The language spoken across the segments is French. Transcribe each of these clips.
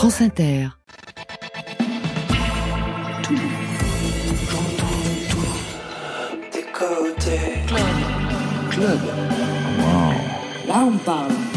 France Inter. Club. Club. Là, on parle.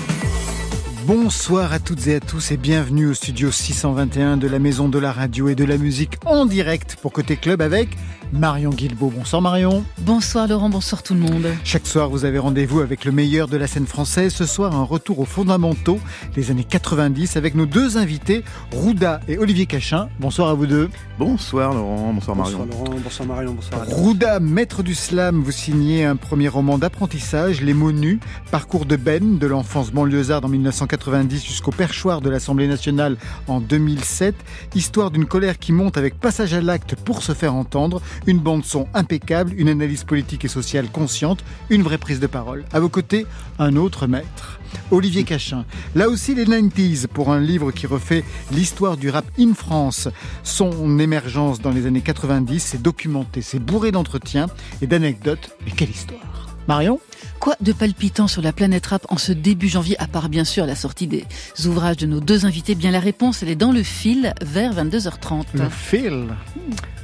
Bonsoir à toutes et à tous et bienvenue au studio 621 de la Maison de la Radio et de la Musique en direct pour Côté Club avec Marion Guilbeault. Bonsoir Marion. Bonsoir Laurent, bonsoir tout le monde. Chaque soir, vous avez rendez-vous avec le meilleur de la scène française. Ce soir, un retour aux fondamentaux des années 90 avec nos deux invités, Rouda et Olivier Cachin. Bonsoir à vous deux. Bonsoir Laurent, bonsoir Marion. Bonsoir Laurent, bonsoir Marion, bonsoir à tous. Rouda, maître du slam, vous signez un premier roman d'apprentissage, Les mots nus, parcours de Ben, de l'enfance banlieusarde en 1990 jusqu'au perchoir de l'Assemblée nationale en 2007. Histoire d'une colère qui monte avec passage à l'acte pour se faire entendre, une bande son impeccable, une analyse politique et sociale consciente, une vraie prise de parole. À vos côtés, un autre maître. Olivier Cachin. Là aussi les 90s pour un livre qui refait l'histoire du rap in France. Son émergence dans les années 90, c'est documenté, c'est bourré d'entretiens et d'anecdotes. Mais quelle histoire Marion Quoi de palpitant sur la planète rap en ce début janvier, à part bien sûr la sortie des ouvrages de nos deux invités? Bien la réponse, elle est dans le fil vers 22h30. Le fil.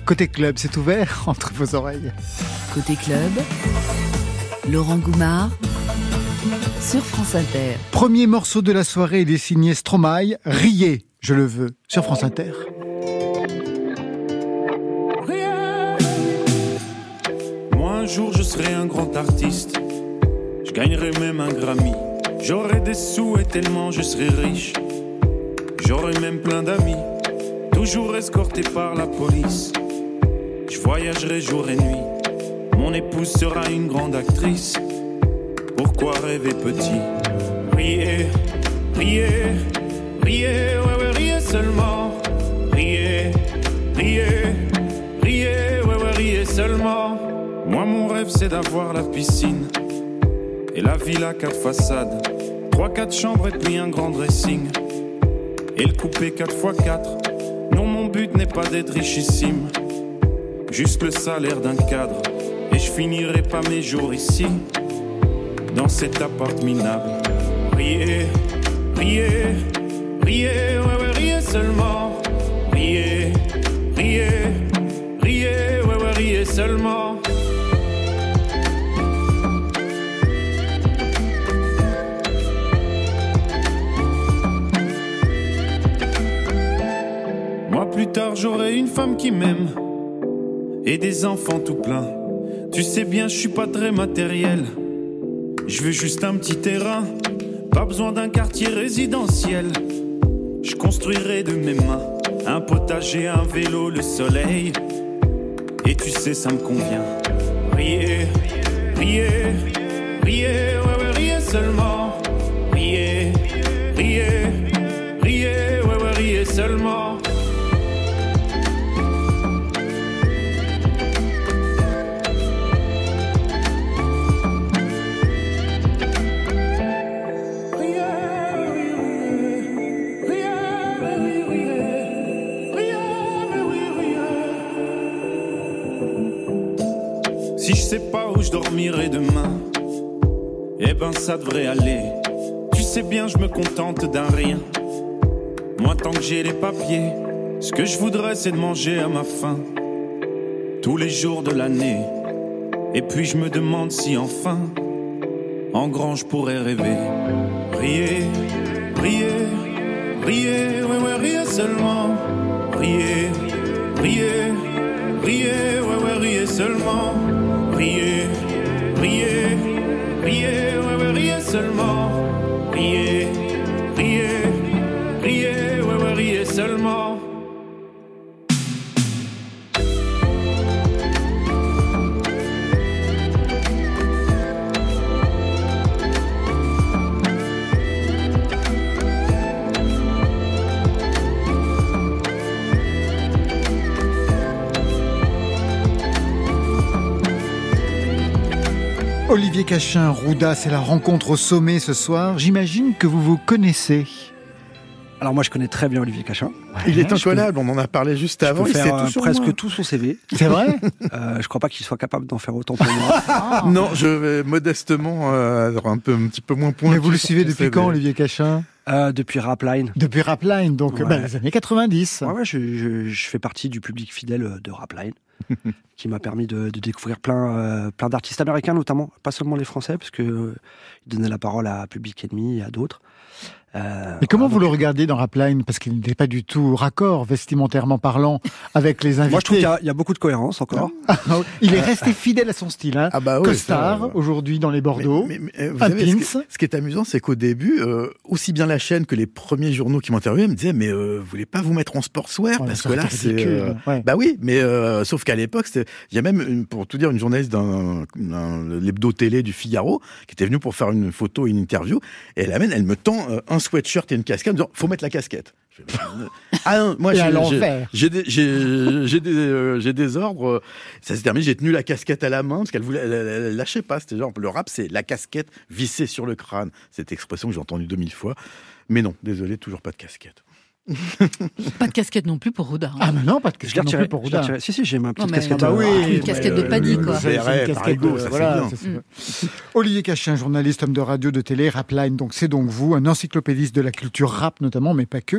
Côté club, c'est ouvert entre vos oreilles. Côté club, Laurent Goumard sur France Inter. Premier morceau de la soirée, il est signé Stromae, Riez, je le veux, sur France Inter. Jour je serai un grand artiste. Je gagnerai même un Grammy. J'aurai des sous et tellement je serai riche. J'aurai même plein d'amis. Toujours escorté par la police. Je voyagerai jour et nuit. Mon épouse sera une grande actrice. Pourquoi rêver petit? Riez, riez, riez, ouais, ouais, riez seulement. Riez, riez, riez, ouais, ouais, riez seulement. Moi, mon rêve, c'est d'avoir la piscine et la villa quatre façades. Trois, quatre chambres et puis un grand dressing. Et le coupé 4 x 4 Non, mon but n'est pas d'être richissime. Juste le salaire d'un cadre. Et je finirai pas mes jours ici dans cet appart minable. Riez, riez, riez, ouais, ouais, riez seulement. Riez, riez, riez, ouais, ouais, riez seulement. Plus tard, j'aurai une femme qui m'aime et des enfants tout plein. Tu sais bien, je suis pas très matériel. Je veux juste un petit terrain, pas besoin d'un quartier résidentiel. Je construirai de mes mains un potager, un vélo, le soleil. Et tu sais, ça me convient. Riez, riez, riez, ouais, ouais, riez seulement. Riez, riez, riez, ouais, ouais, riez seulement. Je dormirai demain, eh ben ça devrait aller. Tu sais bien, je me contente d'un rien. Moi, tant que j'ai les papiers, ce que je voudrais, c'est de manger à ma faim. Tous les jours de l'année. Et puis je me demande si enfin, en grand, je pourrais rêver. Riez, riez, riez, ouais, ouais, riez seulement. Riez, riez, riez, ouais, ouais, riez seulement. Riez, riez, ouais, riez seulement. Olivier Cachin, Rouda, c'est la rencontre au sommet ce soir. J'imagine que vous vous connaissez. Alors moi je connais très bien Olivier Cachin. Il est peux- incollable, on en a parlé juste Je avant. peux il faire tout euh, sur presque moi. tout son CV. C'est vrai Euh, je crois pas qu'il soit capable d'en faire autant pour moi. Non, je vais modestement euh, un peu un petit peu moins pointu. Mais vous le suivez depuis CV. quand, Olivier Cachin? Euh, depuis Rapline. Depuis Rapline, donc Ouais. bah, les années 90. Ouais, ouais, je, je- je fais partie du public fidèle de Rapline, qui m'a permis de, découvrir plein, euh, plein d'artistes américains, notamment, pas seulement les Français, parce que euh, ils donnaient la parole à Public Enemy et à d'autres. Euh, Mais comment voilà, vous le regardez dans Rapline Parce qu'il n'est pas du tout raccord, vestimentairement parlant, avec les invités. Moi, je trouve qu'il y a- il y, a beaucoup de cohérence encore. Il est resté fidèle à son style. Hein. Ah bah ouais, Costard, euh, aujourd'hui dans les Bordeaux. Mais, mais- mais, vous Un savez, ce, pins. qui, ce qui est amusant, c'est qu'au début, euh, aussi bien la chaîne que les premiers journaux qui m'interviewaient me disaient, mais euh, vous voulez pas vous mettre en sportswear? Ouais, parce que là, c'est euh, ouais. bah oui, mais euh, sauf qu'à l'époque, c'était- il y a même, une, pour tout dire, une journaliste d'un d'un- l'hebdo télé du Figaro qui était venue pour faire une photo, une interview, et elle amène, elle me tend euh, un sweatshirt et une casquette, en disant, faut mettre la casquette. Fais, ah non, moi j'ai- des, j'ai- j'ai des, euh, j'ai des ordres. euh, Ça s'est terminé, j'ai tenu la casquette à la main parce qu'elle voulait, elle, elle- elle lâchait pas. C'était genre, le rap, c'est la casquette vissée sur le crâne. Cette expression que j'ai entendue 2000 fois. Mais non, désolé, toujours pas de casquette. Pas de casquette non plus pour Roda. hein. Ah mais non, pas de Je l'ai non pour je l'ai Roudin. retiré. Si, si, j'ai ma petite mais- casquette. Ah bah oui, une casquette de euh, paddy, quoi. C'est- une casquette de- voilà, ça. Olivier Cachin, journaliste, homme de radio, de télé, Rapline, donc c'est donc vous, un encyclopédiste de la culture rap notamment, mais pas que,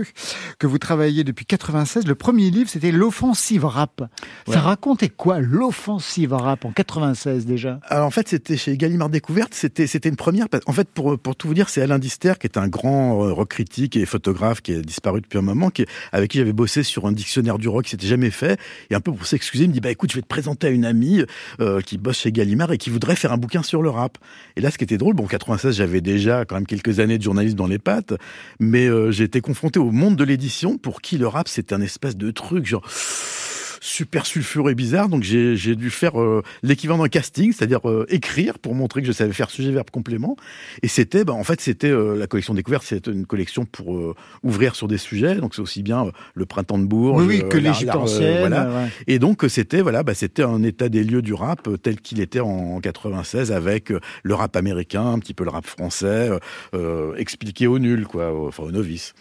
que vous travaillez depuis 96. Le premier livre, c'était l'offensive rap. Ouais. Ça racontait quoi, l'offensive rap en 96 déjà? Alors en fait, c'était chez Gallimard Découverte. C'était c'était une première. En fait, pour pour tout vous dire, c'est Alain Dister qui est un grand euh, rock critique et photographe qui a disparu depuis un moment, avec qui j'avais bossé sur un dictionnaire du rock qui s'était jamais fait. Et un peu pour s'excuser, il me dit bah écoute, je vais te présenter à une amie euh, qui bosse chez Gallimard et qui voudrait faire un bouquin sur le rap. Et là, ce qui était drôle, bon, en 96, j'avais déjà quand même quelques années de journalisme dans les pattes, mais euh, j'ai été confronté au monde de l'édition pour qui le rap c'est un espèce de truc genre super sulfureux et bizarre. Donc j'ai j'ai dû faire euh, l'équivalent d'un casting, c'est-à-dire euh, écrire pour montrer que je savais faire sujet verbe complément. Et c'était, bah, en fait, c'était euh, la collection découverte, c'est une collection pour euh, ouvrir sur des sujets. Donc c'est aussi bien euh, le printemps de Bourges, Oui, oui, que euh, l'Égypte ancienne. voilà. ouais. Et donc c'était voilà, bah, c'était un état des lieux du rap tel qu'il était en 96 avec le rap américain, un petit peu le rap français, expliqué aux nuls quoi, enfin aux novices.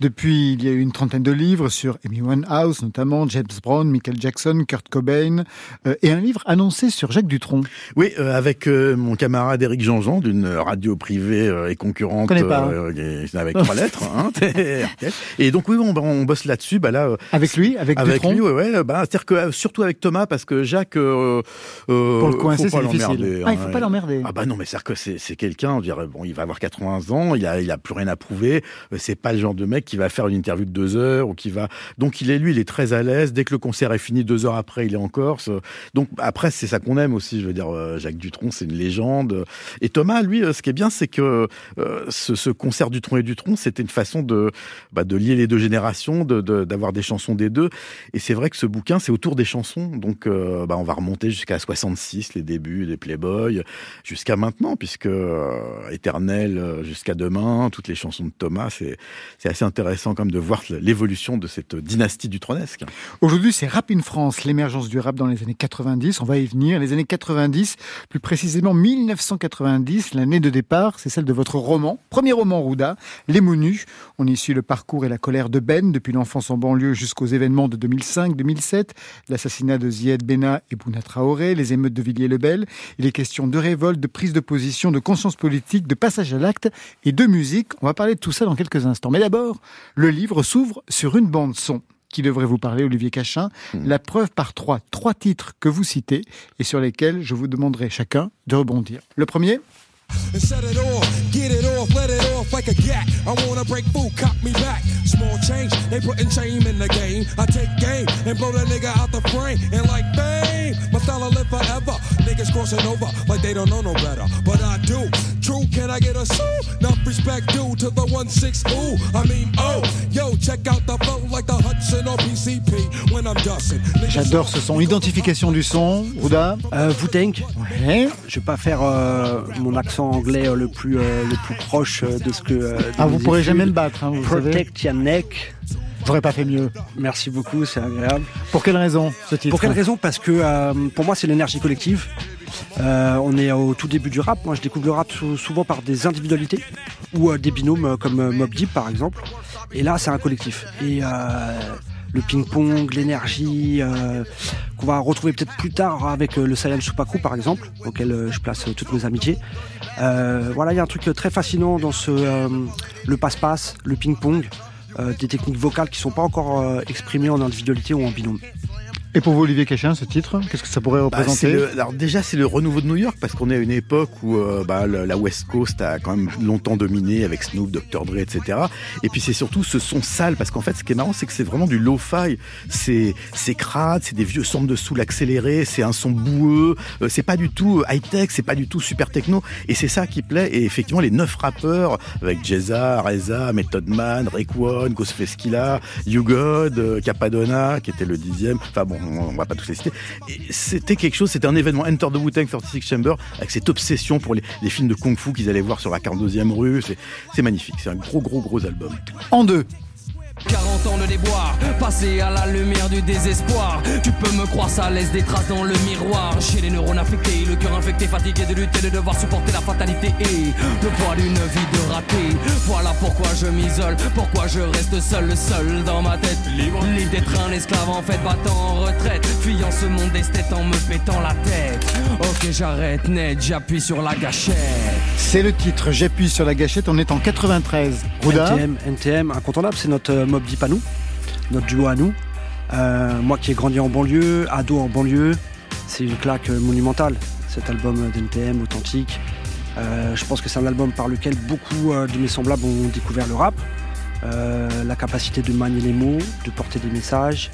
Depuis, il y a eu une trentaine de livres sur Amy Winehouse, notamment James Brown, Michael Jackson, Kurt Cobain, euh, et un livre annoncé sur Jacques Dutronc. Oui, euh, avec euh, mon camarade Éric Jean-Jean d'une radio privée et concurrente pas, et- avec trois lettres. Hein, et donc oui, on, on bosse là-dessus. Bah là, Avec lui, avec, avec Dutronc lui, ouais, ouais. Bah, c'est-à-dire que surtout avec Thomas, parce que Jacques, euh, Pour le coincer, c'est difficile. Ah, il hein, faut pas l'emmerder. Ah bah non, mais c'est-à-dire que c'est, quelqu'un, on dirait, bon, il va avoir 80 ans, il a, il a plus rien à prouver. C'est pas le genre de mec qui va faire une interview de deux heures ou qui va. Donc il est lui, il est très à l'aise. Dès que le concert est fini, deux heures après, il est en Corse. Donc après, c'est ça qu'on aime aussi. Je veux dire, euh, Jacques Dutronc, c'est une légende. Et Thomas, lui, euh, ce qui est bien, c'est que euh, ce, ce concert Dutronc et Dutronc, c'était une façon de, bah, de lier les deux générations, de, de- d'avoir des chansons des deux. Et c'est vrai que ce bouquin, c'est autour des chansons. Donc, bah, on va remonter jusqu'à 66, les débuts des Playboy, jusqu'à maintenant, puisque Éternel, jusqu'à demain, toutes les chansons de Thomas, c'est, assez intéressant comme de voir l'évolution de cette dynastie du tronesque. Aujourd'hui, c'est Rap in France, l'émergence du rap dans les années 90. On va y venir. Les années 90, plus précisément 1990, l'année de départ, c'est celle de votre roman, premier roman Rouda, Les mots nus. On y suit le parcours et la colère de Ben depuis l'enfance en banlieue jusqu'aux événements de 2005-2007, l'assassinat de Zied Bena et Bouna Traoré, les émeutes de Villiers-le-Bel. Il est question de révolte, de prise de position, de conscience politique, de passage à l'acte et de musique. On va parler de tout ça dans quelques instants. Mais d'abord, le livre s'ouvre sur une bande son qui devrait vous parler, Olivier Cachin. La preuve par trois, trois titres que vous citez et sur lesquels je vous demanderai chacun de rebondir. Le premier, and set it off. Get it off, let it off like a gat. I wanna break food, cop me back. Small change, they putting shame in the game. I take game and blow that nigga out the frame. And like bang, my style will live forever. Niggas crossing over like they don't know no better. But I do. True, can I get a sue? Enough respect due to the 1-6 ooh. I mean, oh, yo, check out the flow like the Hudson or PCP when I'm dusting. Niggas j'adore ce son. Identification du son, Rouda. Euh, Wu-Tang, Ouais. je vais pas faire euh, mon accent anglais euh, le plus euh, le plus proche euh, de ce que. euh, de Ah, vous pourrez études. jamais me battre, hein, vous savez. Protect your neck. J'aurais pas fait mieux. Merci beaucoup, c'est agréable. Pour quelle raison, ce titre Pour quelle raison? Parce que euh, pour moi, c'est l'énergie collective. Euh, on est au tout début du rap. Moi, je découvre le rap sou- souvent par des individualités ou euh, des binômes comme Mob Deep, par exemple. Et là, c'est un collectif. Et le ping-pong, l'énergie, euh, qu'on va retrouver peut-être plus tard avec le Saiyan Supaku par exemple, auquel je place toutes mes amitiés. voilà, il y a un truc très fascinant dans ce le passe-passe, le ping-pong, des techniques vocales qui sont pas encore exprimées en individualité ou en binôme. Et pour vous, Olivier Cachin, ce titre, qu'est-ce que ça pourrait bah, représenter Alors déjà, c'est le renouveau de New York parce qu'on est à une époque où euh, bah, la West Coast a quand même longtemps dominé avec Snoop, Dr Dre, etc. Et puis c'est surtout ce son sale parce qu'en fait, ce qui est marrant, c'est que c'est vraiment du lo-fi. C'est c'est crade, c'est des vieux sons de soul accélérés, c'est un son boueux. Euh, c'est pas du tout high tech, c'est pas du tout super techno. Et c'est ça qui plaît. Et effectivement, les neuf rappeurs avec Jeza, Reza, Method Man, Rick One, Ghostface Killah, You God, euh, Capadonna, qui était le dixième. Enfin bon on va pas tous les citer. C'était quelque chose, c'était un événement Enter the Wu-Tang 36 Chamber avec cette obsession pour les, films de kung-fu qu'ils allaient voir sur la 42e rue. C'est magnifique, c'est un gros, gros, gros album. En deux. 40 ans de déboire, passé à la lumière du désespoir. Tu peux me croire, ça laisse des traces dans le miroir. Chez les neurones affectés, le cœur infecté, fatigué de lutter, de devoir supporter la fatalité et le poids d'une vie de raté. Voilà pourquoi je m'isole, pourquoi je reste seul, seul dans ma tête. Libre, libre d'être un esclave en fait, battant en retraite. Fuyant ce monde d'esthète en me pétant la tête. Ok, j'arrête net, j'appuie sur la gâchette. C'est le titre, j'appuie sur la gâchette, on est en 93. Rouda NTM, NTM, incontournable, c'est notre euh, Mob Deep à nous, notre duo à nous. Euh, moi qui ai grandi en banlieue, ado en banlieue, c'est une claque monumentale, cet album d'NTM authentique. Euh, je pense que c'est un album par lequel beaucoup de mes semblables ont découvert le rap. la capacité de manier les mots, de porter des messages,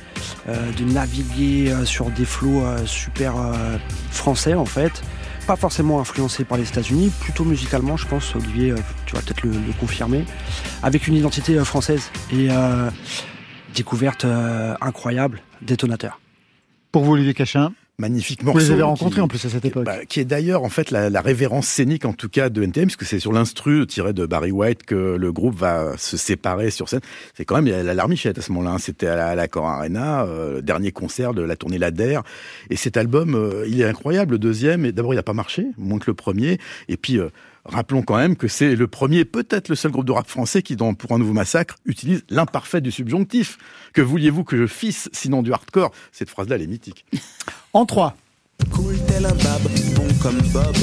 de naviguer sur des flots super français en fait pas forcément influencé par les États-Unis, plutôt musicalement, je pense. Olivier, euh, tu vas peut-être le, confirmer, avec une identité euh, française et euh, découverte incroyable, détonateur. Pour vous, Olivier Cachin magnifique morceau. Vous les avez rencontrés en plus à cette époque. Bah, qui est d'ailleurs en fait la, révérence scénique en tout cas de NTM, parce que c'est sur l'instru tiré de Barry White que le groupe va se séparer sur scène. C'est quand même la larmichette à ce moment-là. Hein. C'était à la, Cor Arena, euh, dernier concert de la tournée Lader. Et cet album, euh, il est incroyable. Le deuxième, d'abord il n'a pas marché, moins que le premier. Et puis euh, Rappelons quand même que c'est le premier, peut-être le seul groupe de rap français qui, dans Pour un nouveau massacre, utilise l'imparfait du subjonctif. Que vouliez-vous que je fisse, sinon du hardcore? Cette phrase-là, elle est mythique. En trois. Cool tel un bab, bon comme Bob,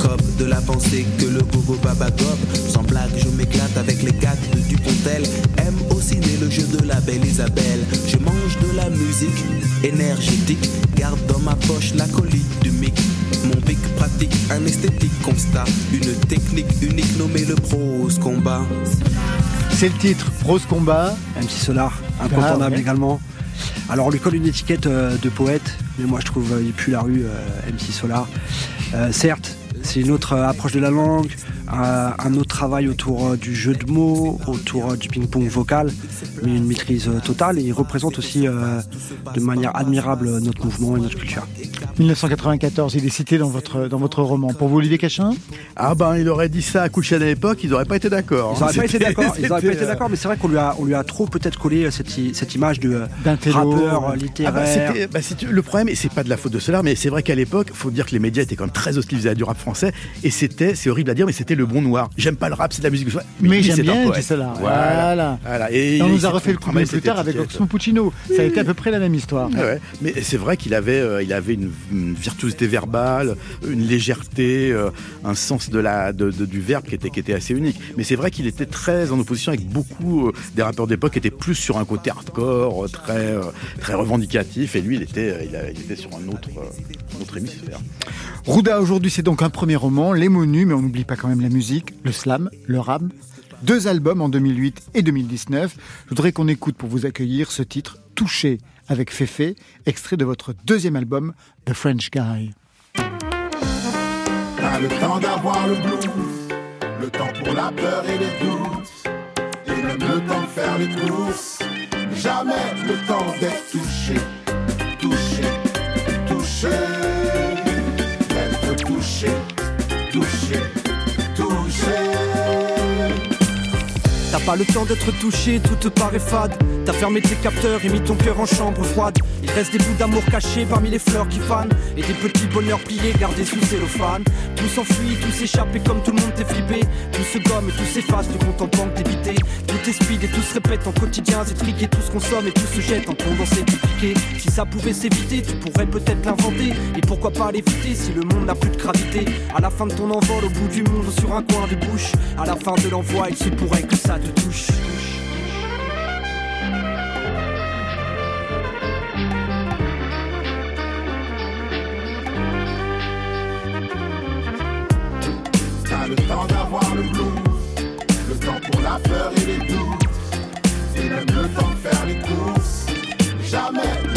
cop de la pensée que le gogo baba gob. Sans blague, je m'éclate avec les gags de Dupontel. Aime au ciné le jeu de la belle Isabelle. Je mange de la musique énergétique, garde dans ma poche la colite du mic. Mon pic pratique un esthétique constat, une technique unique nommée le prose combat. C'est le titre, prose combat. MC Solar, incontournable également. Alors on lui colle une étiquette euh, de poète, mais moi je trouve qu'il pue la rue euh, MC Solar. Euh, certes, c'est une autre approche de la langue, un autre travail autour euh, du jeu de mots, autour euh, du ping-pong vocal, mais une maîtrise euh, totale et il représente aussi de manière admirable notre mouvement et notre culture. 1994, il est cité dans votre, dans votre roman. Pour vous, Olivier Cachin? Ah ben, il aurait dit ça à Kouchen à l'époque, ils n'auraient pas été d'accord. Ils n'auraient pas été d'accord, ils pas été d'accord, mais c'est vrai qu'on lui a, on lui a trop peut-être collé cette, cette image de rappeur littéraire. Ah bah, bah le problème, et c'est pas de la faute de cela, mais c'est vrai qu'à l'époque, faut dire que les médias étaient quand même très hostiles à du rap français, et c'était, c'est horrible à dire, mais c'était le bon noir. J'aime pas le rap, c'est de la musique. Mais, mais j'aime bien cela. Voilà. voilà. Et, on nous a refait le coup plus tard avec Oxmo Puccino. Ça a été à peu près la même histoire. Ouais, mais c'est vrai qu'il avait, euh, il avait une, virtuosité verbale, une légèreté, euh, un sens de la, de, du verbe qui était, qui était assez unique. Mais c'est vrai qu'il était très en opposition avec beaucoup euh, des rappeurs d'époque qui étaient plus sur un côté hardcore, très, très revendicatif. Et lui, il était, il, était sur un autre, autre hémisphère. Rouda, aujourd'hui, c'est donc un premier roman, Les mots nus, mais on n'oublie pas quand même la musique, le slam, le rap. Deux albums en 2008 et 2019. Je voudrais qu'on écoute pour vous accueillir ce titre, Touché, avec Féfé, extrait de votre deuxième album, The French Guy. Le temps d'avoir le blues, le temps pour la peur et et même le temps de faire les courses, jamais le temps d'être touché, touché, touché, touché. Pas le temps d'être touché, tout te paraît fade. T'as fermé tes capteurs et mis ton cœur en chambre froide. Il reste des bouts d'amour cachés parmi les fleurs qui fanent. Et des petits bonheurs pliés gardés sous cellophane. Tout s'enfuit, tout s'échappe et comme tout le monde t'est flippé. Tout se gomme et tout s'efface, tu comptes en banque débité. Tout est speed et tout se répète en quotidien, c'est triqué, tout se consomme et tout se jette en condensé dupliqué. Si ça pouvait s'éviter, tu pourrais peut-être l'inventer. Et pourquoi pas l'éviter si le monde n'a plus de gravité? À la fin de ton envol au bout du monde sur un coin de bouche, à la fin de l'envoi, il se pourrait que ça te touche. T'as le temps d'avoir le blues, le temps pour la peur et les doutes, et même le temps de faire les courses. Jamais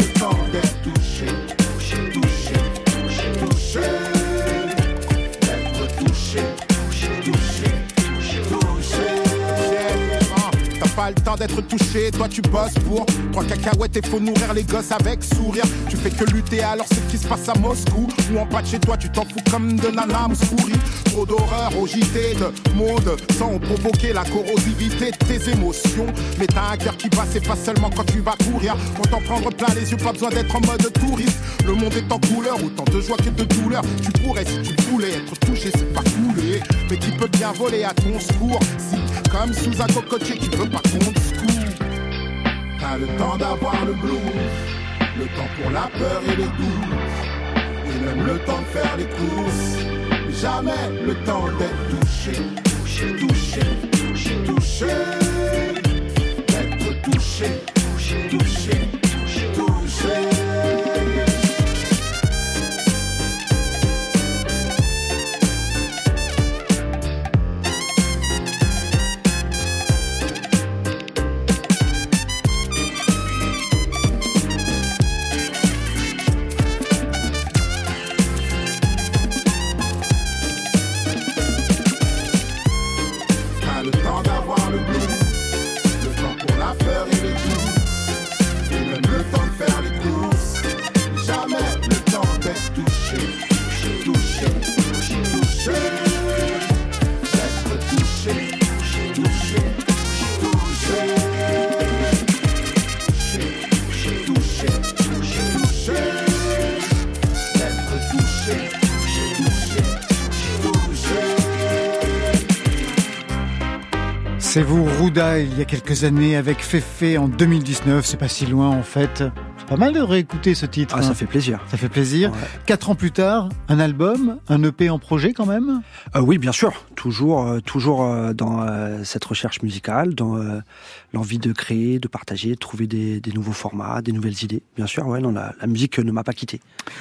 D'être touché, toi tu bosses pour trois cacahuètes et faut nourrir les gosses avec sourire. Tu fais que lutter alors ce qui se passe à Moscou ou en bas de chez toi tu t'en fous comme de nana Mouskouri. Trop d'horreur au de mode sans provoquer la corrosivité de tes émotions. Mais t'as un cœur qui bat, c'est pas seulement quand tu vas courir. Pour t'en prendre plein les yeux, pas besoin d'être en mode touriste. Le monde est en couleur, autant de joie que de douleur. Tu pourrais si tu voulais être touché, c'est pas coulé. Mais qui peut bien voler à ton secours? Si, comme sous un cocotier, tu veux pas qu'on te secoue. T'as le temps d'avoir le blues, le temps pour la peur et les doutes, et même le temps de faire les courses. Jamais le temps d'être touché, touché, touché, touché, touché, d'être touché, touché, touché. C'est vous, Rouda, il y a quelques années, avec Féfé en 2019. C'est pas si loin, en fait. Pas mal de réécouter ce titre. Ah, ça hein. fait plaisir. Ça fait plaisir. Quatre ans plus tard, un album, un EP en projet quand même? Euh, oui, bien sûr. Toujours, euh, toujours euh, dans cette recherche musicale, dans l'envie de créer, de partager, de trouver des, des nouveaux formats, des nouvelles idées. Bien sûr, ouais, non, la, la musique ne m'a pas quitté.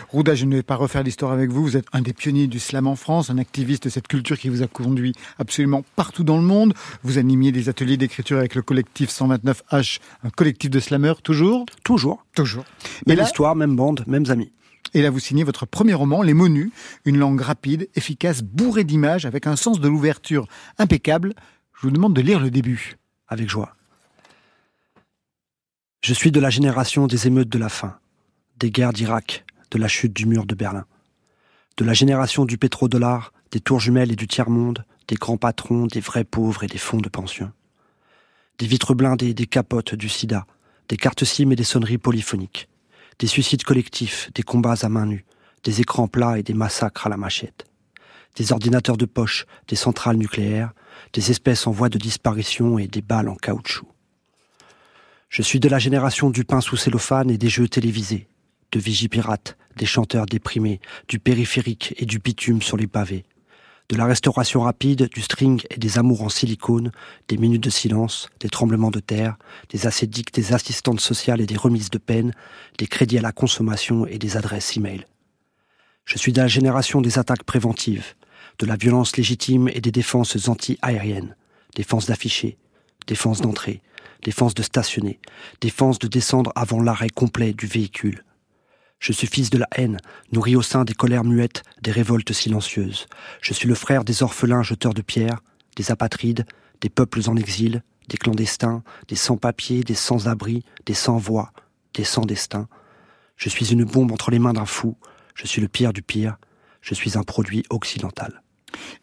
Rouda, je ne vais pas refaire l'histoire avec vous. Vous êtes un des pionniers du slam en France, un activiste de cette culture qui vous a conduit absolument partout dans le monde. Vous animiez des ateliers d'écriture avec le collectif 129H, un collectif de slammeurs, toujours? Toujours. Toujours. Même là, histoire, même bande, mêmes amis. et là, vous signez votre premier roman, Les mots nus, une langue rapide, efficace, bourrée d'images, avec un sens de l'ouverture impeccable. Je vous demande de lire le début. Avec joie. Je suis de la génération des émeutes de la faim, des guerres d'Irak, de la chute du mur de Berlin. De la génération du pétrodollar, des tours jumelles et du tiers-monde, des grands patrons, des vrais pauvres et des fonds de pension. Des vitres blindées, des capotes, du sida, des cartes SIM et des sonneries polyphoniques. Des suicides collectifs, des combats à main nue, des écrans plats et des massacres à la machette. Des ordinateurs de poche, des centrales nucléaires, des espèces en voie de disparition et des balles en caoutchouc. Je suis de la génération du pain sous cellophane et des jeux télévisés, de Vigipirates, des chanteurs déprimés, du périphérique et du bitume sur les pavés, de la restauration rapide, du string et des amours en silicone, des minutes de silence, des tremblements de terre, des ascédiques, des assistantes sociales et des remises de peine, des crédits à la consommation et des adresses e-mail. Je suis de la génération des attaques préventives, de la violence légitime et des défenses anti-aériennes, défense d'afficher, défense d'entrée, défense de stationner, défense de descendre avant l'arrêt complet du véhicule. Je suis fils de la haine, nourri au sein des colères muettes, des révoltes silencieuses. Je suis le frère des orphelins jeteurs de pierres, des apatrides, des peuples en exil, des clandestins, des sans-papiers, des sans-abri, des sans-voix, des sans-destin. Je suis une bombe entre les mains d'un fou, je suis le pire du pire, je suis un produit occidental.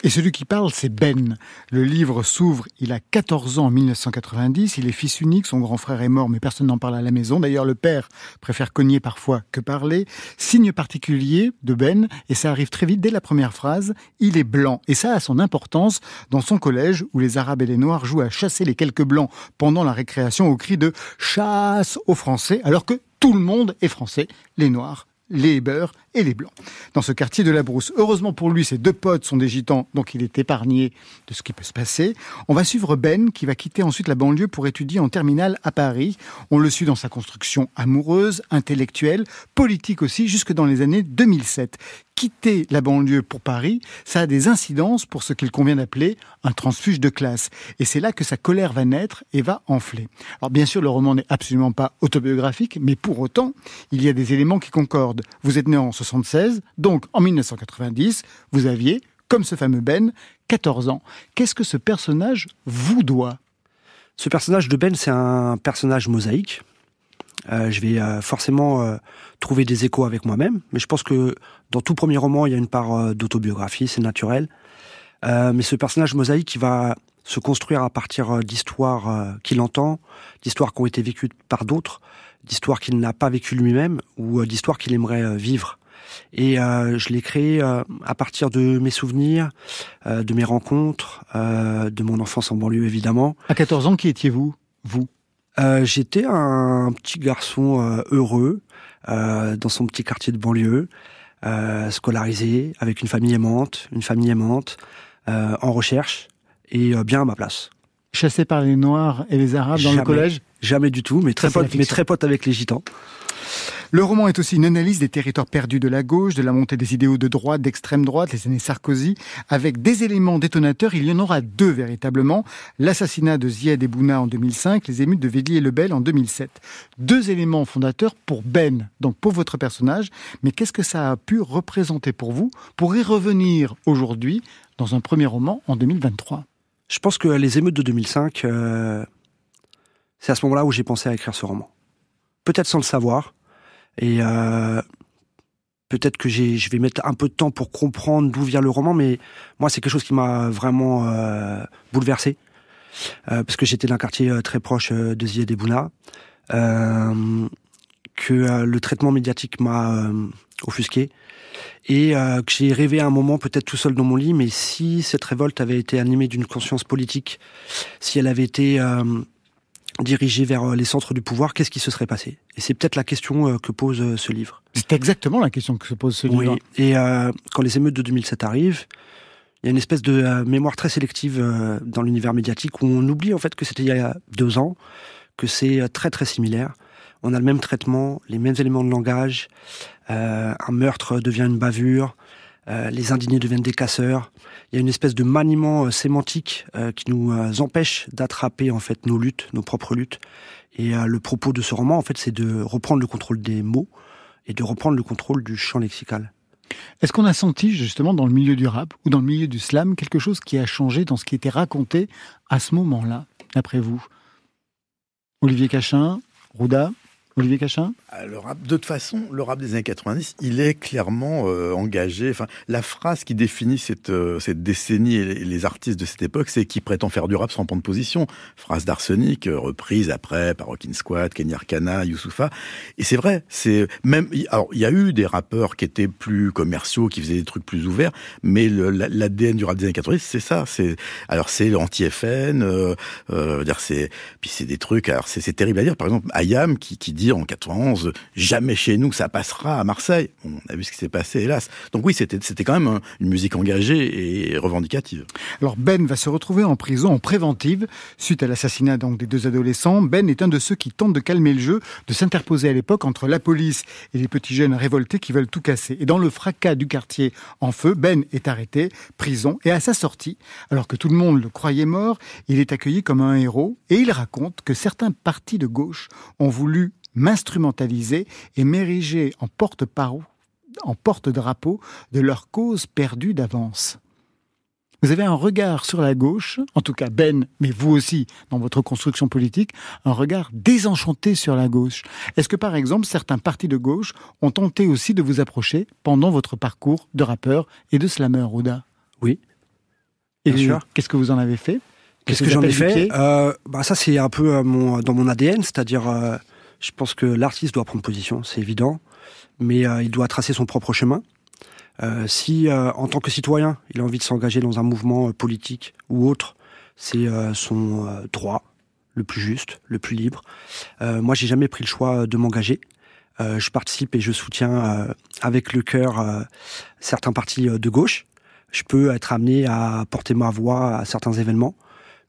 Et celui qui parle, c'est Ben. Le livre s'ouvre, il a 14 ans en 1990, il est fils unique, son grand frère est mort, mais personne n'en parle à la maison. D'ailleurs, le père préfère cogner parfois que parler. Signe particulier de Ben, et ça arrive très vite dès la première phrase, il est blanc. Et ça a son importance dans son collège où les Arabes et les Noirs jouent à chasser les quelques blancs pendant la récréation au cri de chasse aux Français, alors que tout le monde est français, les Noirs les beurs les blancs. Dans ce quartier de la Brousse, heureusement pour lui, ses deux potes sont des gitans, donc il est épargné de ce qui peut se passer. On va suivre Ben, qui va quitter ensuite la banlieue pour étudier en terminale à Paris. On le suit dans sa construction amoureuse, intellectuelle, politique aussi, jusque dans les années 2007 quitter la banlieue pour Paris, ça a des incidences pour ce qu'il convient d'appeler un transfuge de classe. Et c'est là que sa colère va naître et va enfler. Alors bien sûr, le roman n'est absolument pas autobiographique, mais pour autant, il y a des éléments qui concordent. Vous êtes né en 76, donc en 1990, vous aviez, comme ce fameux Ben, 14 ans. Qu'est-ce que ce personnage vous doit? Ce personnage de Ben, c'est un personnage mosaïque. Euh, je vais euh, forcément euh, trouver des échos avec moi-même, mais je pense que dans tout premier roman, il y a une part d'autobiographie, c'est naturel. mais ce personnage mosaïque, il va se construire à partir d'histoires qu'il entend, d'histoires qui ont été vécues par d'autres, d'histoires qu'il n'a pas vécues lui-même ou d'histoires qu'il aimerait vivre. Et je l'ai créé à partir de mes souvenirs, de mes rencontres, de mon enfance en banlieue évidemment. À 14 ans, qui étiez-vous Vous? Euh, j'étais un petit garçon euh, heureux euh, dans son petit quartier de banlieue, scolarisé, avec une famille aimante, une famille aimante, en recherche et bien à ma place. Chassé par les Noirs et les Arabes dans le collège Jamais du tout, mais très, pote, mais très pote avec les Gitans. Le roman est aussi une analyse des territoires perdus de la gauche, de la montée des idéaux de droite, d'extrême droite, les années Sarkozy, avec des éléments détonateurs. Il y en aura deux véritablement. L'assassinat de Zied et Bouna en 2005, les émeutes de Villiers et Lebel en 2007. Deux éléments fondateurs pour Ben, donc pour votre personnage. Mais qu'est-ce que ça a pu représenter pour vous? Pour y revenir aujourd'hui dans un premier roman en 2023 Je pense que les émeutes de 2005, euh, c'est à ce moment-là où j'ai pensé à écrire ce roman. Peut-être sans le savoir, et euh, peut-être que je vais mettre un peu de temps pour comprendre d'où vient le roman, mais moi, c'est quelque chose qui m'a vraiment euh, bouleversé. Euh, parce que j'étais d'un quartier très proche de Zied et que le traitement médiatique m'a offusqué, et que j'ai rêvé à un moment, peut-être tout seul dans mon lit, mais si cette révolte avait été animée d'une conscience politique, si elle avait été dirigé vers euh, les centres du pouvoir, qu'est-ce qui se serait passé? Et c'est peut-être la question euh, que pose euh, ce livre. C'est exactement la question que se pose ce livre. Oui. Et quand les émeutes de 2007 arrivent, il y a une espèce de mémoire très sélective dans l'univers médiatique où on oublie en fait que c'était il y a deux ans, que c'est très très similaire. On a le même traitement, les mêmes éléments de langage. un meurtre devient une bavure. les indignés deviennent des casseurs il y a une espèce de maniement euh, sémantique euh, qui nous euh, empêche d'attraper en fait nos luttes, nos propres luttes. Et le propos de ce roman, en fait, c'est de reprendre le contrôle des mots et de reprendre le contrôle du champ lexical. Est-ce qu'on a senti justement dans le milieu du rap ou dans le milieu du slam quelque chose qui a changé dans ce qui était raconté à ce moment-là, d'après vous? Olivier Cachin, Rouda? Olivier Cachin? Le rap, de toute façon, le rap des années 90, il est clairement euh, engagé. Enfin, la phrase qui définit cette, euh, cette décennie et les artistes de cette époque, c'est qui prétend faire du rap sans prendre position. Phrase d'Arsenic, euh, reprise après par Rockin' Squad, Kenny Arcana, Youssoufa. Et c'est vrai, c'est même. Alors, il y a eu des rappeurs qui étaient plus commerciaux, qui faisaient des trucs plus ouverts, mais l'ADN du rap des années 90, c'est ça. C'est alors c'est anti-FN, euh, dire c'est puis c'est des trucs. Alors c'est terrible à dire. Par exemple, Ayam qui, qui dit en 91, jamais chez nous ça passera à Marseille. on a vu ce qui s'est passé, hélas. Donc oui, c'était c'était quand même une musique engagée et revendicative. Alors Ben va se retrouver en prison en préventive suite à l'assassinat donc des deux adolescents. Ben est un de ceux qui tentent de calmer le jeu, de s'interposer à l'époque entre la police et les petits jeunes révoltés qui veulent tout casser. Et dans le fracas du quartier en feu, Ben est arrêté, prison, et à sa sortie, alors que tout le monde le croyait mort, il est accueilli comme un héros et il raconte que certains partis de gauche ont voulu m'instrumentaliser et m'ériger en porte-parole, en porte-drapeau de leur cause perdue d'avance. Vous avez un regard sur la gauche, en tout cas Ben, mais vous aussi dans votre construction politique, un regard désenchanté sur la gauche. Est-ce que par exemple certains partis de gauche ont tenté aussi de vous approcher pendant votre parcours de rappeur et de slammer, Ouda Oui, Et Bien sûr. qu'est-ce que vous en avez fait? Qu'est-ce que j'en ai fait? euh, bah Ça, c'est un peu euh, mon, dans mon ADN, c'est-à-dire, euh, je pense que l'artiste doit prendre position, c'est évident, mais euh, il doit tracer son propre chemin. Euh, si, euh, en tant que citoyen, il a envie de s'engager dans un mouvement politique ou autre, c'est son droit, le plus juste, le plus libre. Moi, j'ai jamais pris le choix de m'engager. Je participe et je soutiens avec le cœur certains partis de gauche. Je peux être amené à porter ma voix à certains événements,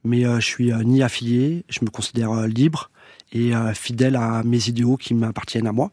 mais je suis ni affilié, je me considère libre et euh, fidèle à mes idéaux qui m'appartiennent à moi.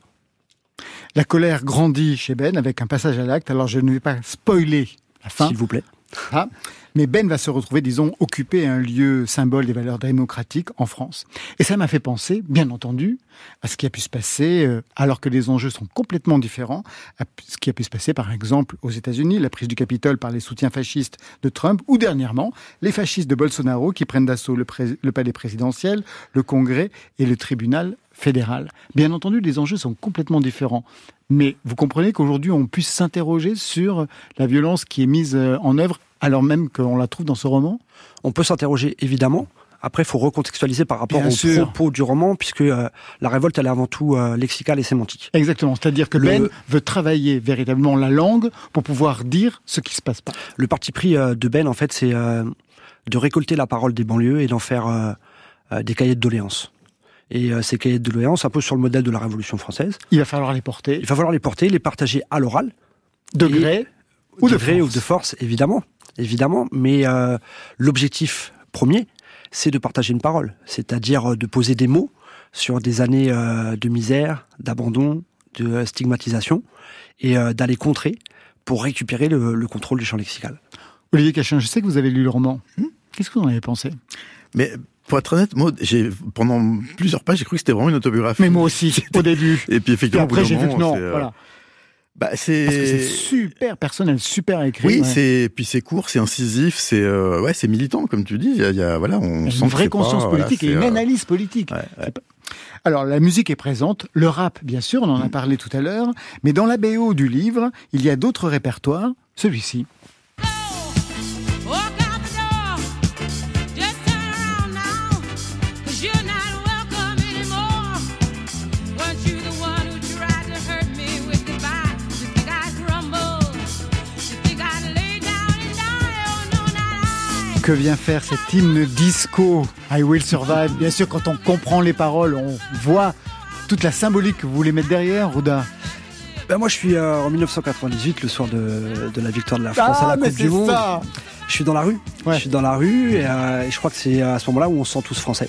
La colère grandit chez Ben avec un passage à l'acte. Alors je ne vais pas spoiler la fin. S'il vous plaît. Ah, mais Ben va se retrouver, disons, occuper un lieu symbole des valeurs démocratiques en France. Et ça m'a fait penser, bien entendu, à ce qui a pu se passer, euh, alors que les enjeux sont complètement différents, à ce qui a pu se passer, par exemple, aux États-Unis, la prise du Capitole par les soutiens fascistes de Trump, ou dernièrement, les fascistes de Bolsonaro qui prennent d'assaut le palais présidentiel, le Congrès et le tribunal fédéral. Bien entendu, les enjeux sont complètement différents. Mais vous comprenez qu'aujourd'hui, on puisse s'interroger sur la violence qui est mise euh, en œuvre alors même qu'on la trouve dans ce roman On peut s'interroger évidemment. Après, il faut recontextualiser par rapport Bien au sûr. propos du roman, puisque euh, la révolte, elle est avant tout euh, lexicale et sémantique. Exactement, c'est-à-dire que Le- Ben veut travailler véritablement la langue pour pouvoir dire ce qui se passe pas. Le parti pris euh, de Ben, en fait, c'est de récolter la parole des banlieues et d'en faire des cahiers de doléances. Et ces cahiers de doléances, un peu sur le modèle de la Révolution française, Il va falloir les porter, il va falloir les porter, les partager à l'oral, de Et- gré ou de gré force. ou de force, évidemment, évidemment. Mais euh, l'objectif premier, c'est de partager une parole, c'est-à-dire euh, de poser des mots sur des années euh, de misère, d'abandon, de euh, stigmatisation, et euh, d'aller contrer pour récupérer le, le contrôle du champ lexical. Olivier Cachin, je sais que vous avez lu le roman. Qu'est-ce que vous en avez pensé? Mais pour être honnête, moi, j'ai pendant plusieurs pages, j'ai cru que c'était vraiment une autobiographie. Mais moi aussi, au début. Et puis effectivement, bout après, j'ai vu que non. euh, Voilà. Bah, c'est. Parce que c'est super personnel, super écrit. Oui, ouais. c'est puis c'est court, c'est incisif, c'est euh, ouais, c'est militant comme tu dis. Il y a, il y a- voilà, on sent une vraie pas, conscience voilà, politique et une euh, analyse politique. ouais, pas- Alors, la musique est présente, le rap, bien sûr, on en Mm. a parlé tout à l'heure, mais dans la BO du livre, il y a d'autres répertoires, celui-ci. Que vient faire cet hymne disco I Will Survive Bien sûr, quand on comprend les paroles, on voit toute la symbolique que vous voulez mettre derrière, Rouda. Ben moi, je suis euh, en 1998, le soir de, de la victoire de la France à la Ah, mais Coupe du Monde. ça Je suis dans la rue. Ouais. Je suis dans la rue et, euh, et je crois que c'est à ce moment-là où on se sent tous français.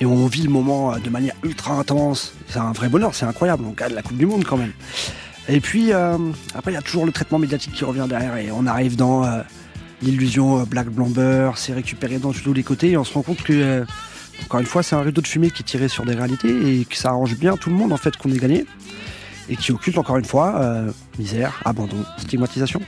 Et on vit le moment euh, de manière ultra intense. C'est un vrai bonheur, c'est incroyable. On gagne la Coupe du Monde quand même. Et puis, euh, après, il y a toujours le traitement médiatique qui revient derrière et on arrive dans l'illusion euh, Black Blamber, c'est récupéré dans tous les côtés et on se rend compte que, euh, encore une fois, c'est un rideau de fumée qui est tiré sur des réalités et que ça arrange bien tout le monde en fait qu'on ait gagné et qui occulte encore une fois euh, misère, abandon, stigmatisation.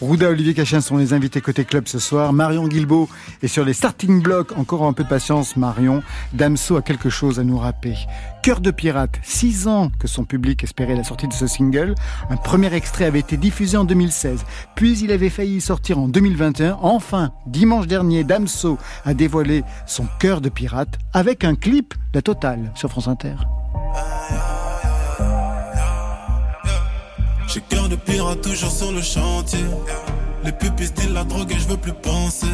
Rouda, Olivier Cachin sont les invités côté club ce soir. Marion Guilbeault est sur les starting blocks. Encore un peu de patience, Marion. Damso a quelque chose à nous rapper. Cœur de pirate, six ans que son public espérait la sortie de ce single. Un premier extrait avait été diffusé en 2016. Puis il avait failli sortir en 2021. Enfin, dimanche dernier, Damso a dévoilé son Cœur de pirate avec un clip, la totale, sur France Inter. J'ai cœur de pirate toujours sur le chantier. Les pupilles style la drogue et je veux plus penser.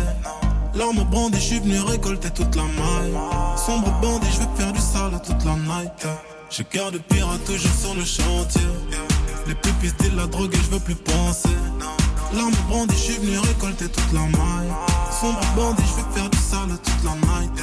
L'arme brandie, je suis venu récolter toute la maille. Sombre bandit, je veux faire du sale toute la night. J'ai cœur de pirate toujours sur le chantier. Les pupilles style la drogue et je veux plus penser. L'arme brandie, je suis venu récolter toute la maille. Sombre bandit, je veux faire du sale toute la night.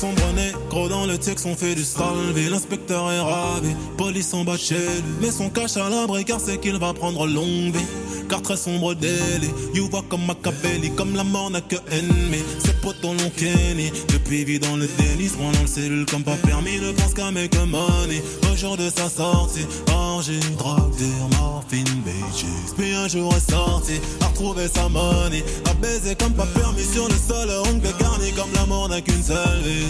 Sombre négro dans le texte, on fait du salvé. L'inspecteur est ravi, police en bas chez lui. Mais son cache à l'abri car c'est qu'il va prendre longue vie. Car très sombre délit, you voit comme Machiavelli, comme la mort n'a que ennemi. Ses potes l'ont Kenny, depuis vit dans le se prend dans le cellule comme pas permis, ne pense qu'à make money. Au jour de sa sortie, orgie, drogue, morphine, bitches. Puis un jour est sorti, a retrouvé sa money, a baisé comme pas permis sur le sol, ongle garni comme la mort n'a qu'une seule vie.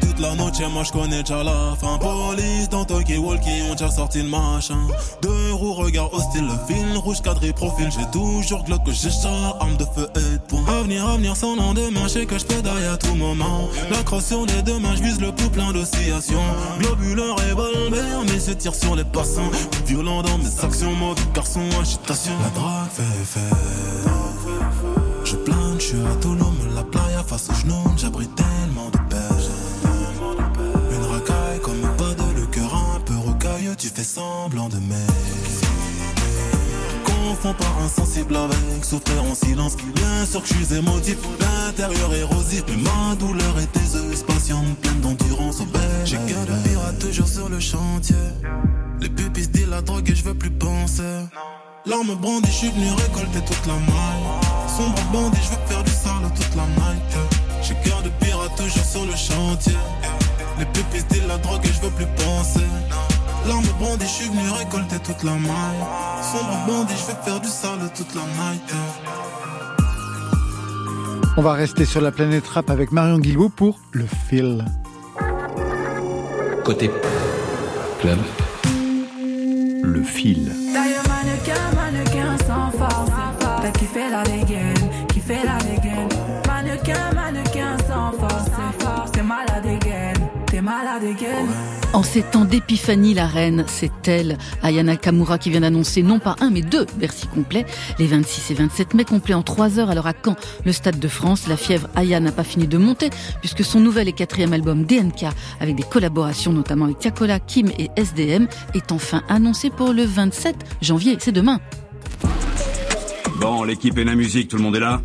Toute la noche, moi je connais déjà la fin. Police dans Tokyo Walkie, ont déjà sorti le machin. Deux roues, regard hostile, le fil rouge cadré profil. J'ai toujours glock que j'ai arme de feu et de poing. Avenir, avenir sans lendemain, je sais que je à tout moment. La crosse sur les deux mains, je vise le pouls plein d'oscillations. Globuleur, revolver, mais je tire sur les passants. Violent dans mes actions, mauvais garçon, agitation. La drague fait effet. Je plane, je suis Tulum, la playa face au genou, j'abrite tellement de paix. Tu fais semblant de m'aimer. Confonds pas insensible avec souffrir en silence. Bien sûr que je suis émotif, l'intérieur érosif, mais ma douleur et tes yeux patientes, pleines d'endurance au bel. J'ai cœur de pirate toujours sur le chantier. Les pupilles disent la drogue et je veux plus penser. L'arme brandie, je suis venu récolter toute la maille. Sombre bandit, je veux faire du sale toute la night. J'ai cœur de pirate toujours sur le chantier. Les pupilles disent la drogue et je suis venu récolter toute la maille. Sombre bandit, je veux faire du sale toute la night. On va rester sur la planète rap avec Marion Guilbault pour le fil. Côté club, le fil. D'ailleurs, mannequin, mannequin sans force. T'as kiffé la dégaine, kiffé la dégaine. En ces temps d'épiphanie, la reine, c'est elle, Ayana Kamura, qui vient d'annoncer non pas un, mais deux Bercy complets, les 26 et 27 mai complets en 3 heures. Alors à Caen, le Stade de France, la fièvre Aya n'a pas fini de monter, puisque son nouvel et quatrième album DNK, avec des collaborations notamment avec Tiakola, Kim et SDM, est enfin annoncé pour le 27 janvier. C'est demain. Bon, l'équipe et la musique, tout le monde est là?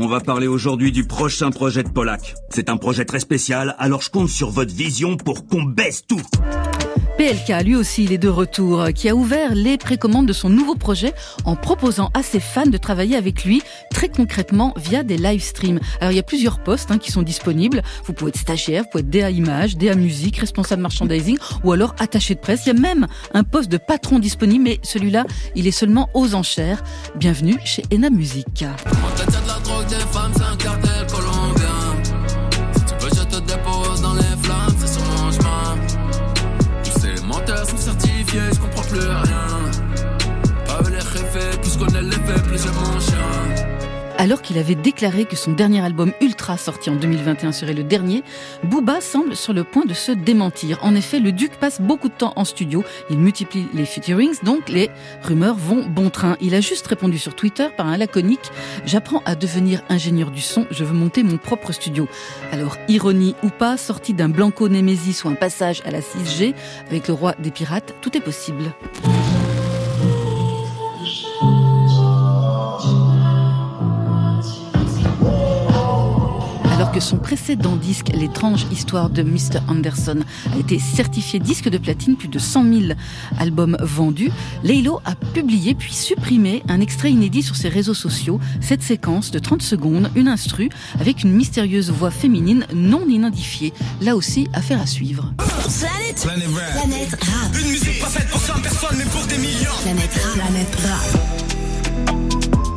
On va parler aujourd'hui du prochain projet de Polak. C'est un projet très spécial, alors je compte sur votre vision pour qu'on baisse tout. PLK, lui aussi, il est de retour, qui a ouvert les précommandes de son nouveau projet en proposant à ses fans de travailler avec lui très concrètement via des live streams. Alors il y a plusieurs postes hein, qui sont disponibles. Vous pouvez être stagiaire, vous pouvez être DA image, DA musique, responsable merchandising ou alors attaché de presse. Il y a même un poste de patron disponible, mais celui-là, il est seulement aux enchères. Bienvenue chez Ena Music. Alors qu'il avait déclaré que son dernier album Ultra, sorti en 2021, serait le dernier, Booba semble sur le point de se démentir. En effet, le Duc passe beaucoup de temps en studio, il multiplie les featurings, donc les rumeurs vont bon train. Il a juste répondu sur Twitter par un laconique « J'apprends à devenir ingénieur du son, je veux monter mon propre studio ». Alors, ironie ou pas, sorti d'un Blanco Nemesis ou un passage à la 6G, avec le roi des pirates, tout est possible. Alors que son précédent disque, L'étrange histoire de Mr. Anderson, a été certifié disque de platine, plus de 100 000 albums vendus, Laylo a publié puis supprimé un extrait inédit sur ses réseaux sociaux. Cette séquence de 30 secondes, une instru avec une mystérieuse voix féminine non identifiée. Là aussi, affaire à suivre. Planète, Planète Rap. Une musique pas faite pour 100 personnes, mais pour des millions. Planète Rap. Planète Rap.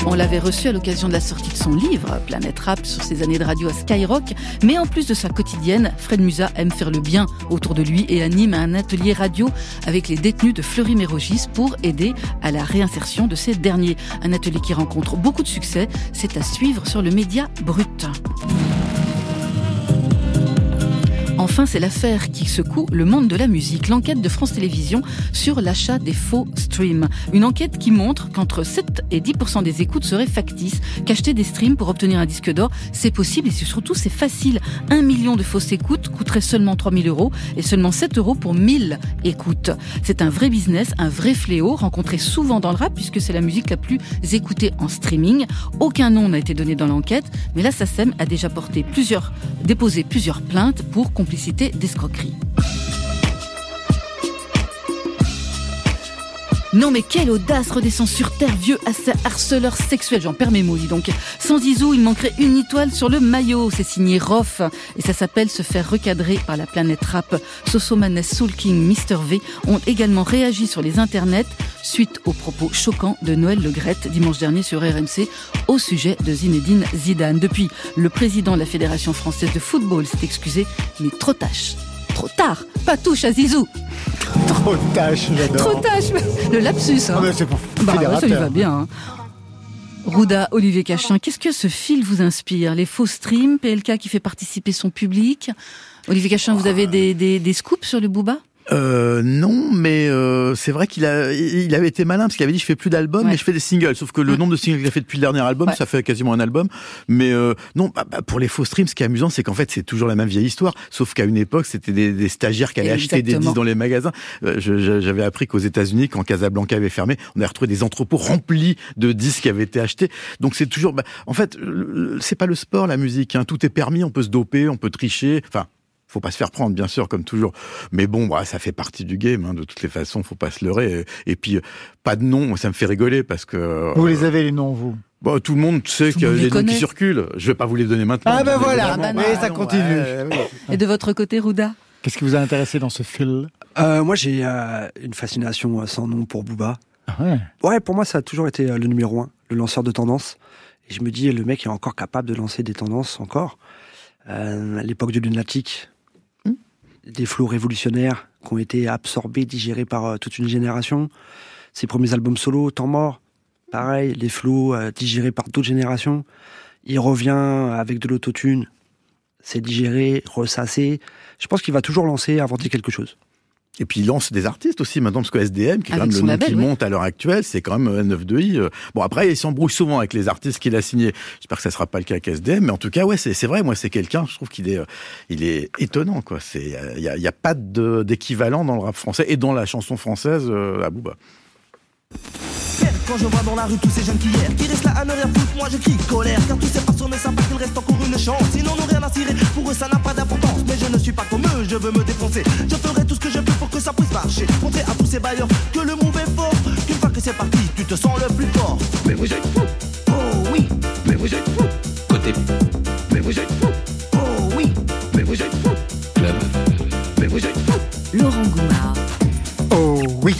On l'avait reçu à l'occasion de la sortie de son livre, Planète Rap, sur ses années de radio à Skyrock. Mais en plus de sa quotidienne, Fred Musa aime faire le bien autour de lui et anime un atelier radio avec les détenus de Fleury-Mérogis pour aider à la réinsertion de ces derniers. Un atelier qui rencontre beaucoup de succès. C'est à suivre sur le média Brut. Enfin, c'est l'affaire qui secoue le monde de la musique, l'enquête de France Télévisions sur l'achat des faux streams. Une enquête qui montre qu'entre 7 et 10% des écoutes seraient factices, qu'acheter des streams pour obtenir un disque d'or, c'est possible et surtout c'est facile. Un million de fausses écoutes coûterait seulement 3000 euros et seulement 7 euros pour 1000 écoutes. C'est un vrai business, un vrai fléau, rencontré souvent dans le rap puisque c'est la musique la plus écoutée en streaming. Aucun nom n'a été donné dans l'enquête, mais la a déjà porté déposé plusieurs plaintes pour complicité d'escroquerie. Non mais quelle audace redescend sur terre, vieux assa- harceleur sexuel, j'en perds mes mots, dis donc. Sans Zizou, il manquerait une étoile sur le maillot, c'est signé Roff, et ça s'appelle se faire recadrer par la planète rap. Sosomanes, Soul King, Mr V ont également réagi sur les internets suite aux propos choquants de Noël Legrette dimanche dernier sur RMC au sujet de Zinedine Zidane. Depuis, le président de la Fédération française de football s'est excusé, mais trop tâche. Trop tard, pas touche à Zizou. Trop tâche, j'adore. Trop tâche, le lapsus. Hein. Mais c'est pour Bah, ouais, ça lui va bien. hein. Rouda, Olivier Cachin, qu'est-ce que ce fil vous inspire? Les faux streams, PLK qui fait participer son public? Olivier Cachin, vous avez des, des, des scoops sur le Booba? Euh, non, mais euh, c'est vrai qu'il a, il avait été malin parce qu'il avait dit je fais plus d'albums, mais je fais des singles. Sauf que le nombre de singles qu'il a fait depuis le dernier album, ça fait quasiment un album. Mais euh, non, bah, bah, pour les faux streams, ce qui est amusant, c'est qu'en fait c'est toujours la même vieille histoire. Sauf qu'à une époque, c'était des, des stagiaires qui allaient acheter des Exactement. disques dans les magasins. Euh, J'avais appris qu'aux États-Unis, quand Casablanca avait fermé, on avait retrouvé des entrepôts remplis de disques qui avaient été achetés. Donc c'est toujours, bah, en fait, c'est pas le sport la musique. Hein. Tout est permis, on peut se doper, on peut tricher. Enfin faut pas se faire prendre, bien sûr, comme toujours. Mais bon, bah, ça fait partie du game. Hein, de toutes les façons, faut pas se leurrer. Et, et puis, euh, pas de nom, moi, ça me fait rigoler parce que. euh, Vous les avez les noms, vous? bah, tout le monde sait Tout qu'il y a les noms qui circulent. Je vais pas vous les donner maintenant. Ah ben bien voilà, évidemment. mais ça continue. ouais, ouais. Et de votre côté, Rouda Qu'est-ce qui vous a intéressé dans ce fil? Euh, moi, j'ai euh, une fascination euh, sans nom pour Booba. ouais. Ouais, pour moi, ça a toujours été euh, le numéro un, le lanceur de tendance. Et je me dis, le mec est encore capable de lancer des tendances encore. Euh, à l'époque du lunatique, des flots révolutionnaires qui ont été absorbés, digérés par euh, toute une génération. Ses premiers albums solo, Temps mort, pareil, les flots euh, digérés par d'autres générations. Il revient avec de l'autotune, c'est digéré, ressassé. Je pense qu'il va toujours lancer, inventer quelque chose. Et puis il lance des artistes aussi maintenant, parce que SDM, qui est quand même le nom label, qui monte à l'heure actuelle, c'est quand même euh, 9-2i. euh. Bon après, il s'embrouille souvent avec les artistes qu'il a signés. J'espère que ça sera pas le cas avec SDM, mais en tout cas, ouais, c'est vrai. Moi, c'est quelqu'un, je trouve qu'il est, euh, il est étonnant, quoi. Il y a, pas d'équivalent dans le rap français et dans la chanson française euh, à Booba. Quand je vois dans la rue tous ces jeunes qui hier Qui restent là à ne rien foutre, moi je crie colère. Car tous ces farceaux ne savent pas qu'il reste encore une chance. Sinon n'ont rien à cirer, pour eux ça n'a pas d'importance. Mais je ne suis pas comme eux, je veux me défoncer. Je ferai tout ce que je peux pour que ça puisse marcher. Montrer à tous ces bailleurs que le move est fort. Qu'une fois que c'est parti, tu te sens le plus fort. Mais vous êtes fous. Oh oui. Mais vous êtes fous. Côté Mais vous êtes fous. Oh oui. Mais vous êtes fous. Club. Mais vous êtes fous. Laurent Goumard. Oh oui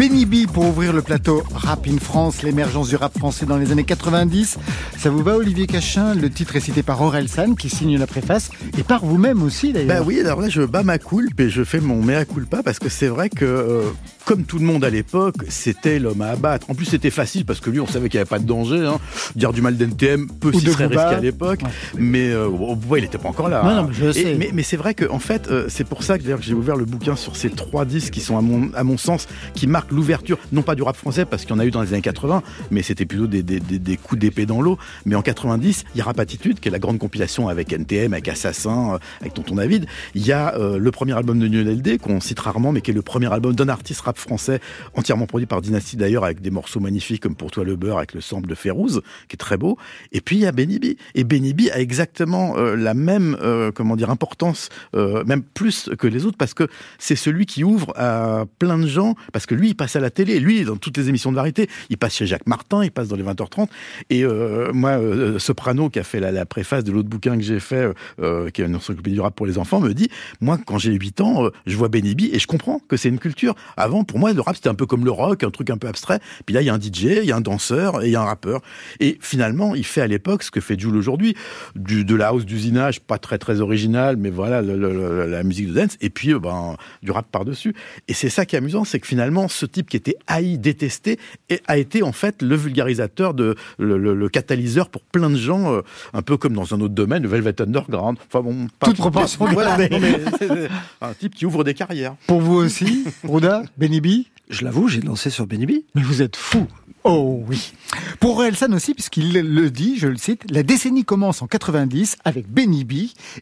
Benny B pour ouvrir le plateau Rap in France, l'émergence du rap français dans les années 90. Ça vous va Olivier Cachin? Le titre est cité par Aurel San qui signe la préface et par vous-même aussi d'ailleurs. Bah oui, alors là, je bats ma coulpe et je fais mon mea culpa parce que c'est vrai que, euh, comme tout le monde à l'époque, c'était l'homme à abattre. En plus, c'était facile parce que lui, on savait qu'il n'y avait pas de danger. Hein. Dire du mal d'NTM, peu Booba. risqué à l'époque. Mais euh, bon, Booba, il n'était pas encore là. Non, hein. non, mais je Et- sais. mais mais c'est vrai que, en fait, euh, c'est pour ça que, j'ai ouvert le bouquin sur ces trois disques qui sont, à mon, à mon sens, qui marquent l'ouverture, non pas du rap français, parce qu'il y en a eu dans les années 80, mais c'était plutôt des, des, des, coups d'épée dans l'eau. Mais en 90, il y a Rap Attitude, qui est la grande compilation avec NTM, avec Assassin, euh, avec Tonton David. Il y a euh, le premier album de Lionel D, qu'on cite rarement, mais qui est le premier album d'un artiste rap français, entièrement produit par Dynasty d'ailleurs, avec des morceaux magnifiques comme Pour toi le beurre, avec le sample de Férouz, qui est très beau. Et puis il y a Benny B. Et Benny B a exactement euh, la même, comment dire, importance, même plus que les autres, parce que c'est celui qui ouvre à plein de gens, parce que lui, il passe à la télé. Lui, dans toutes les émissions de variété, il passe chez Jacques Martin, il passe dans les 20h30. Et euh, moi, euh, Soprano, qui a fait la, préface de l'autre bouquin que j'ai fait, euh, qui est une encyclopédie du rap pour les enfants, me dit, moi, quand j'ai 8 ans, euh, je vois Benny B et je comprends que c'est une culture. Avant, pour moi, le rap, c'était un peu comme le rock, un truc un peu abstrait. Puis là, il y a un DJ, il y a un danseur et il y a un rappeur. Et finalement, il fait à l'époque ce que fait Jules aujourd'hui, de la house d'usinage, pas très très original, mais voilà, la musique de dance, et puis euh, ben, du rap par-dessus. Et c'est ça qui est amusant, c'est que finalement, ce type qui était haï, détesté, et a été en fait le vulgarisateur, de, le, le- le catalyseur pour plein de gens, euh, un peu comme dans un autre domaine, le Velvet Underground. Enfin bon, pas Toute proportion Voilà, mais un type qui ouvre des carrières. Pour vous aussi, Rouda, Benny B? Je l'avoue, j'ai lancé sur Benny B. Mais vous êtes fou Oh oui Pour Aurel San aussi, puisqu'il le dit, je le cite, la décennie commence en 90 avec Benny B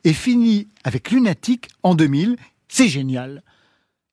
et finit avec Lunatic en 2000. C'est génial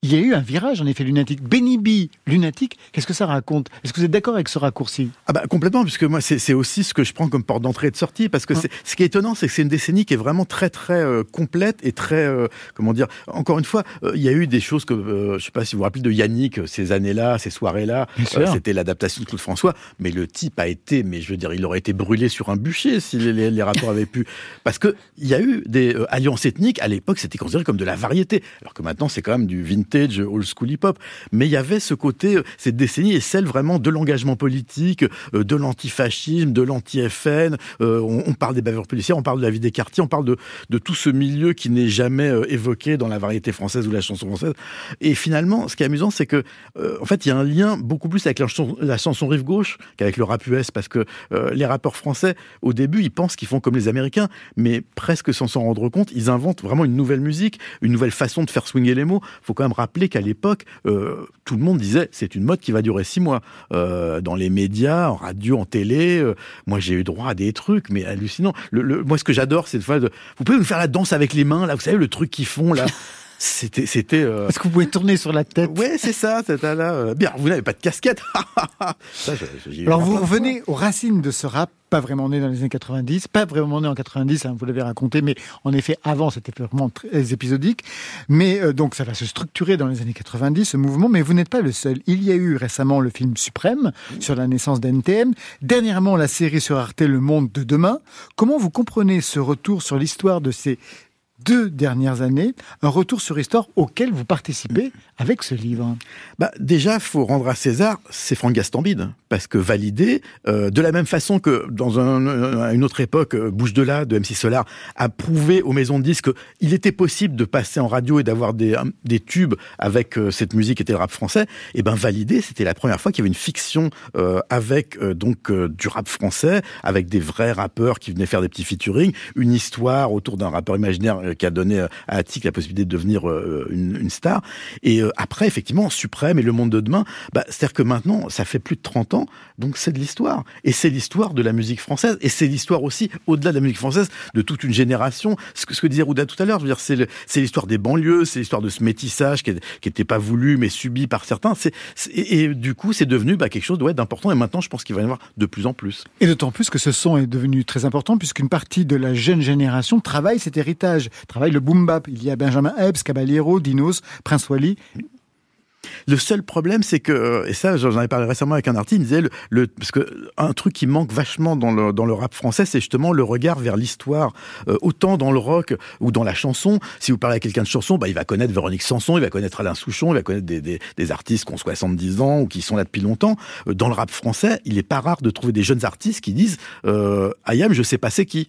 il y a eu un virage, en effet, lunatique. Benny B, lunatique, qu'est-ce que ça raconte? Est-ce que vous êtes d'accord avec ce raccourci? Ah bah complètement, puisque moi c'est aussi ce que je prends comme porte d'entrée et de sortie, parce que Hein. ce qui est étonnant, c'est que c'est une décennie qui est vraiment très très euh, complète et très euh, comment dire. Encore une fois, euh, il y a eu des choses que je sais pas si vous vous rappelez de Yannick, ces années-là, ces soirées-là, c'était l'adaptation de Claude François, mais le type a été, mais je veux dire, il aurait été brûlé sur un bûcher si les, les- les rapports avaient pu, parce que il y a eu des alliances ethniques à l'époque, c'était considéré comme de la variété, alors que maintenant c'est quand même du vintage, old school hip-hop, mais il y avait ce côté, euh, cette décennie est celle vraiment de l'engagement politique, euh, de l'antifascisme, de l'anti-FN. euh, on, parle des bavures policières, on parle de la vie des quartiers, on parle de, de tout ce milieu qui n'est jamais évoqué dans la variété française ou la chanson française. Et finalement, ce qui est amusant, c'est que, en fait, il y a un lien beaucoup plus avec la chanson, rive gauche qu'avec le rap US, parce que les rappeurs français, au début, ils pensent qu'ils font comme les Américains, mais presque sans s'en rendre compte, ils inventent vraiment une nouvelle musique, une nouvelle façon de faire swinger les mots. faut quand même rappeler qu'à l'époque, euh, tout le monde disait c'est une mode qui va durer six mois. Euh, dans les médias, en radio, en télé, euh, moi j'ai eu droit à des trucs, mais hallucinants. Le, le- moi, ce que j'adore, c'est de de, vous pouvez me faire la danse avec les mains, là, vous savez, le truc qu'ils font, là. C'était, c'était. euh, Est-ce que vous pouvez tourner sur la tête Ouais, c'est ça, c'est ça, là. euh, Bien, vous n'avez pas de casquette. ça, Alors vous revenez aux racines de ce rap, pas vraiment né dans les années 90, pas vraiment né en 90, hein, vous l'avez raconté, mais en effet avant c'était vraiment très épisodique. Mais euh, donc ça va se structurer dans les années 90 ce mouvement, mais vous n'êtes pas le seul. Il y a eu récemment le film Suprême sur la naissance d'NTM, dernièrement la série sur Arte Le Monde de demain. Comment vous comprenez ce retour sur l'histoire de ces deux dernières années, un retour sur histoire auquel vous participez avec ce livre Bah, déjà, faut rendre à César, c'est Franck Gastambide, parce que validé, euh, de la même façon que dans euh, une autre époque, euh, Bouche de là de MC Solar a prouvé aux maisons de disques qu'il était possible de passer en radio et d'avoir des, tubes avec cette musique qui était le rap français. Et ben validé, c'était la première fois qu'il y avait une fiction avec donc du rap français, avec des vrais rappeurs qui venaient faire des petits featuring, une histoire autour d'un rappeur imaginaire qui a donné euh, à Attic la possibilité de devenir euh, une, star. Et euh, après, effectivement, Suprême et Le Monde de demain, bah, c'est-à-dire que maintenant, ça fait plus de 30 ans, donc c'est de l'histoire. Et c'est l'histoire de la musique française. Et c'est l'histoire aussi, au-delà de la musique française, de toute une génération. Ce que, ce que disait Rouda tout à l'heure, c'est le- c'est l'histoire des banlieues, c'est l'histoire de ce métissage qui n'était pas voulu, mais subi par certains. Et, du coup, c'est devenu bah, quelque chose d'important. Et maintenant, je pense qu'il va y en avoir de plus en plus. Et d'autant plus que ce son est devenu très important puisqu'une partie de la jeune génération travaille cet héritage, travaille le boom bap. Il y a Benjamin Epps, Caballero, Dinos, Prince Wally. Le seul problème, c'est que, euh, et ça, j'en avais parlé récemment avec un artiste, il disait, le, parce que un truc qui manque vachement dans le, dans le rap français, c'est justement le regard vers l'histoire. Euh, autant dans le rock ou dans la chanson, si vous parlez à quelqu'un de chanson, bah, il va connaître Véronique Sanson, il va connaître Alain Souchon, il va connaître des, des, des artistes qui ont 70 ans ou qui sont là depuis longtemps. Euh, Dans le rap français, il est pas rare de trouver des jeunes artistes qui disent, euh, Ayam, je sais pas c'est qui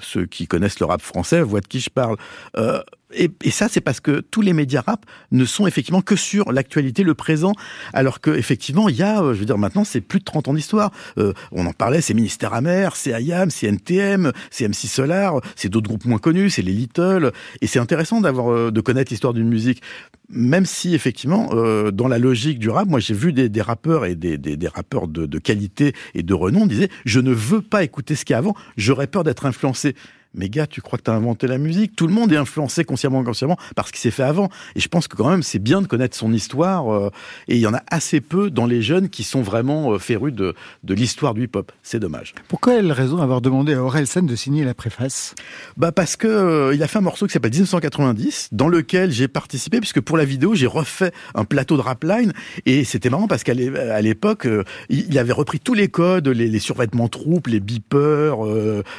ceux qui connaissent le rap français voient de qui je parle. Euh, et, et ça, c'est parce que tous les médias rap ne sont effectivement que sur l'actualité, le présent, alors que effectivement, il y a, euh, je veux dire, maintenant, c'est plus de 30 ans d'histoire. Euh, on en parlait, c'est Ministère Amer, c'est IAM, c'est NTM, c'est MC Solar, c'est d'autres groupes moins connus, c'est les Little, et c'est intéressant d'avoir, euh, de connaître l'histoire d'une musique. Même si effectivement, euh, dans la logique du rap, moi j'ai vu des, des rappeurs et des, des, des rappeurs de, de qualité et de renom disaient je ne veux pas écouter ce qu'il y a avant, j'aurais peur d'être influencé. Mais gars, tu crois que tu as inventé la musique? Tout le monde est influencé consciemment ou inconsciemment par ce qui s'est fait avant. Et je pense que quand même, c'est bien de connaître son histoire. euh, et il y en a assez peu dans les jeunes qui sont vraiment euh, férus de, de l'histoire du hip-hop. C'est dommage. Pourquoi elle raison d'avoir demandé à Aurel Sen de signer la préface? Bah parce que euh, il a fait un morceau qui s'appelle 1990, dans lequel j'ai participé, puisque pour la vidéo, j'ai refait un plateau de rapline. Et c'était marrant parce qu'à l'époque, il avait repris tous les codes, les, les survêtements troupes, les beepers,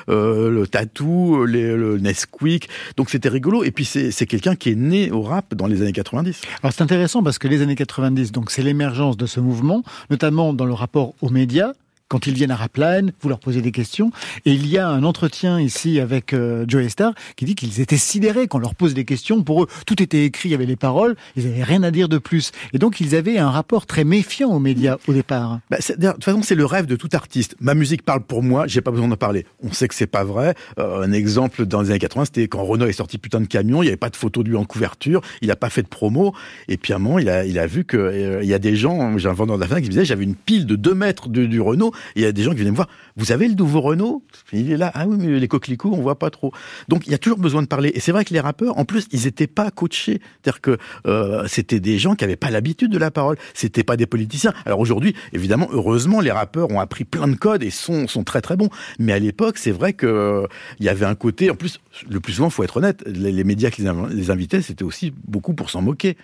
le tatou, les, le Nesquik. Donc c'était rigolo. Et puis c'est quelqu'un qui est né au rap dans les années 90. Alors c'est intéressant parce que les années 90, donc c'est l'émergence de ce mouvement, notamment dans le rapport aux médias. Quand ils viennent à Rapline, vous leur posez des questions. Et il y a un entretien ici avec euh, Joey Star qui dit qu'ils étaient sidérés quand on leur pose des questions. Pour eux, tout était écrit, il y avait les paroles, ils n'avaient rien à dire de plus. Et donc ils avaient un rapport très méfiant aux médias au départ. Bah, de toute façon, c'est le rêve de tout artiste. Ma musique parle pour moi, j'ai pas besoin d'en parler. On sait que c'est pas vrai. Euh, un exemple dans les années 80, c'était quand Renault est sorti putain de camion, il y avait pas de photo de lui en couverture, il a pas fait de promo. Et puis à un moment, il a, vu que euh, y a des gens, j'ai un vendeur de la fin qui me disait, j'avais une pile de 2 mètres de- du Renault, il y a des gens qui viennent me voir. Vous avez le nouveau Renault? Il est là. Ah oui, mais les coquelicots, on voit pas trop. Donc il y a toujours besoin de parler. Et c'est vrai que les rappeurs, en plus, ils étaient pas coachés. C'est-à-dire que euh, c'était des gens qui avaient pas l'habitude de la parole. C'était pas des politiciens. Alors aujourd'hui, évidemment, heureusement, les rappeurs ont appris plein de codes et sont très très bons. Mais à l'époque, c'est vrai que euh, il y avait un côté. En plus, le plus souvent, faut être honnête, les, les médias qui les invitaient, c'était aussi beaucoup pour s'en moquer.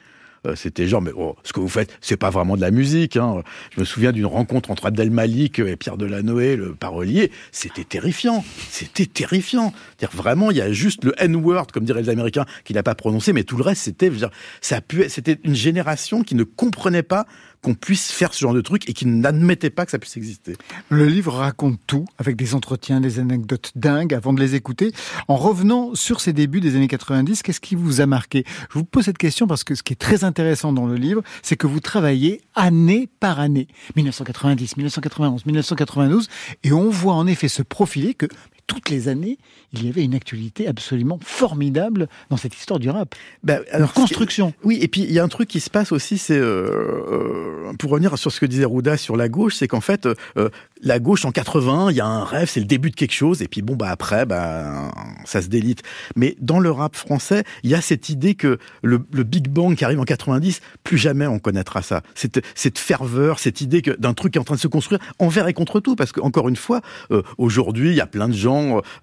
Euh, C'était genre, mais oh, ce que vous faites, c'est pas vraiment de la musique. Hein. Je me souviens d'une rencontre entre Abdel Malik et Pierre Delanoë, le parolier. C'était terrifiant. C'était terrifiant. C'est-à-dire vraiment, il y a juste le N-word, comme diraient les Américains, qu'il n'a pas prononcé, mais tout le reste, c'était, dire, c'était une génération qui ne comprenait pas qu'on puisse faire ce genre de truc et qui n'admettait pas que ça puisse exister. Le livre raconte tout, avec des entretiens, des anecdotes dingues, avant de les écouter. En revenant sur ces débuts des années 90, qu'est-ce qui vous a marqué? Je vous pose cette question parce que ce qui est très intéressant dans le livre, c'est que vous travaillez année par année. 1990, 1991, 1992, et on voit en effet se profiler que toutes les années, il y avait une actualité absolument formidable dans cette histoire du rap. Ben, alors, construction. Oui, et puis il y a un truc qui se passe aussi, c'est euh, euh, pour revenir sur ce que disait Rouda sur la gauche, c'est qu'en fait, euh, la gauche en 80, il y a un rêve, c'est le début de quelque chose, et puis bon bah après, bah ça se délite. Mais dans le rap français, il y a cette idée que le, le Big Bang qui arrive en 90, plus jamais on connaîtra ça. Cette, cette ferveur, cette idée d'un truc qui est en train de se construire envers et contre tout, parce que encore une fois, euh, aujourd'hui, il y a plein de gens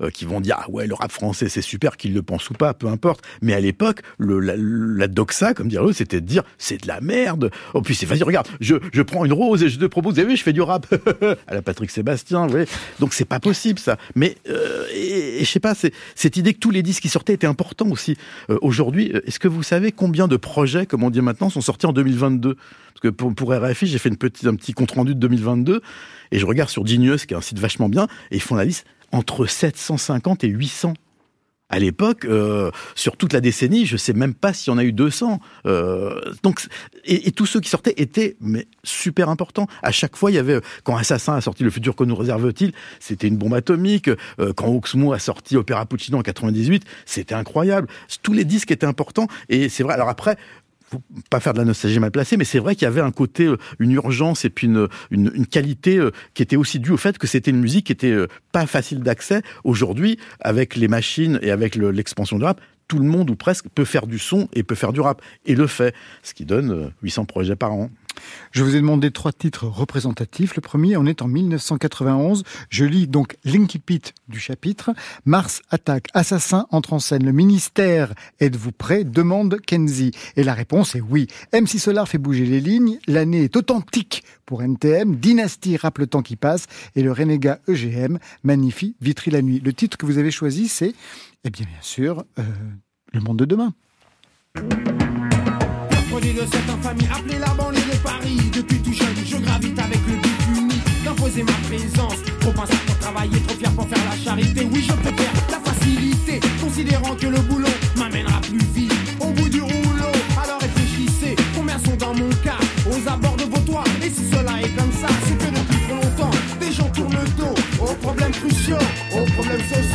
euh, qui vont dire ah ouais le rap français c'est super, qu'ils le pensent ou pas, peu importe. Mais à l'époque, la, doxa, comme dire eux, c'était de dire c'est de la merde. Oh puis c'est vas-y regarde, je, je prends une rose et je te propose, vous avez vu, je fais du rap à la Patrick Sébastien, vous voyez. Donc c'est pas possible ça. Mais euh, je sais pas, c'est cette idée que tous les disques qui sortaient étaient importants aussi. Euh, Aujourd'hui, est-ce que vous savez combien de projets, comme on dit maintenant, sont sortis en 2022 Parce que pour, pour RFI, j'ai fait une petite, un petit compte rendu de 2022 et je regarde sur Genius, qui est un site vachement bien, et ils font la liste entre 750 et 800 à l'époque, euh, sur toute la décennie, je sais même pas s'il y en a eu 200. Euh, donc, et, tous ceux qui sortaient étaient mais super importants. À chaque fois, il y avait quand Assassin a sorti Le futur que nous réserve-t-il, c'était une bombe atomique. Euh, quand Oxmo a sorti Opéra Puccino en 98, c'était incroyable. Tous les disques étaient importants. Et c'est vrai. Alors après, faut pas faire de la nostalgie mal placée, mais c'est vrai qu'il y avait un côté, euh, une urgence et puis une, une, une qualité euh, qui était aussi due au fait que c'était une musique qui était euh, pas facile d'accès. Aujourd'hui, avec les machines et avec le- l'expansion du rap, tout le monde ou presque peut faire du son et peut faire du rap et le fait, ce qui donne euh, 800 projets par an. Je vous ai demandé trois titres représentatifs. Le premier, on est en 1991. Je lis donc Linky Pit du chapitre. Mars attaque, assassin entre en scène. Le ministère, êtes-vous prêt? demande Kenzie. Et la réponse est oui. MC Solar fait bouger les lignes. L'année est authentique pour NTM. Dynastie rappe le temps qui passe. Et le renégat EGM magnifie Vitry la nuit. Le titre que vous avez choisi, c'est, eh bien, bien sûr, euh, Le monde de demain. Paris. Depuis tout jeune, je gravite avec le but unique d'imposer ma présence. Trop pensé pour travailler, trop fier pour faire la charité. Oui, je préfère la facilité, considérant que le boulot m'amènera plus vite au bout du rouleau. Alors réfléchissez, combien sont dans mon cas aux abords de vos toits? Et si cela est comme ça, c'est que depuis trop longtemps, des gens tournent le dos aux problèmes cruciaux, aux problèmes sociaux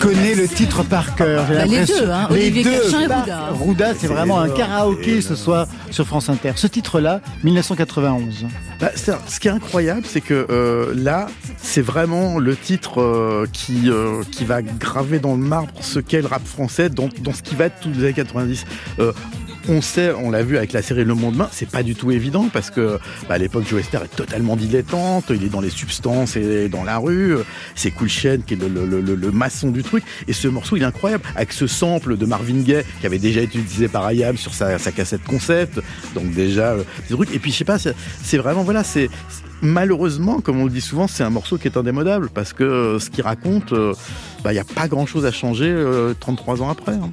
connaît le titre par cœur. Bah, les deux, hein, Les Olivier deux. Cachin et Bah, Rouda. Rouda, c'est vraiment un les- karaoké ce soir sur France Inter. Ce titre-là, 1991. Bah, ce qui est incroyable, c'est que euh, là, c'est vraiment le titre euh, qui, euh, qui va graver dans le marbre ce qu'est le rap français dans, dans ce qui va être tous les années 90. Euh, on sait, on l'a vu avec la série Le Monde Main, c'est pas du tout évident parce que bah, à l'époque Joe Esther est totalement dilettante, il est dans les substances et dans la rue, c'est Cool qui est le, maçon du truc et ce morceau il est incroyable avec ce sample de Marvin Gaye qui avait déjà été utilisé par IAM sur sa, cassette concept, donc déjà euh, des trucs et puis je sais pas, c'est vraiment voilà, c'est malheureusement comme on le dit souvent, c'est un morceau qui est indémodable parce que euh, ce qu'il raconte, euh, bah, il n'y a pas grand chose à changer euh, 33 ans après. hein.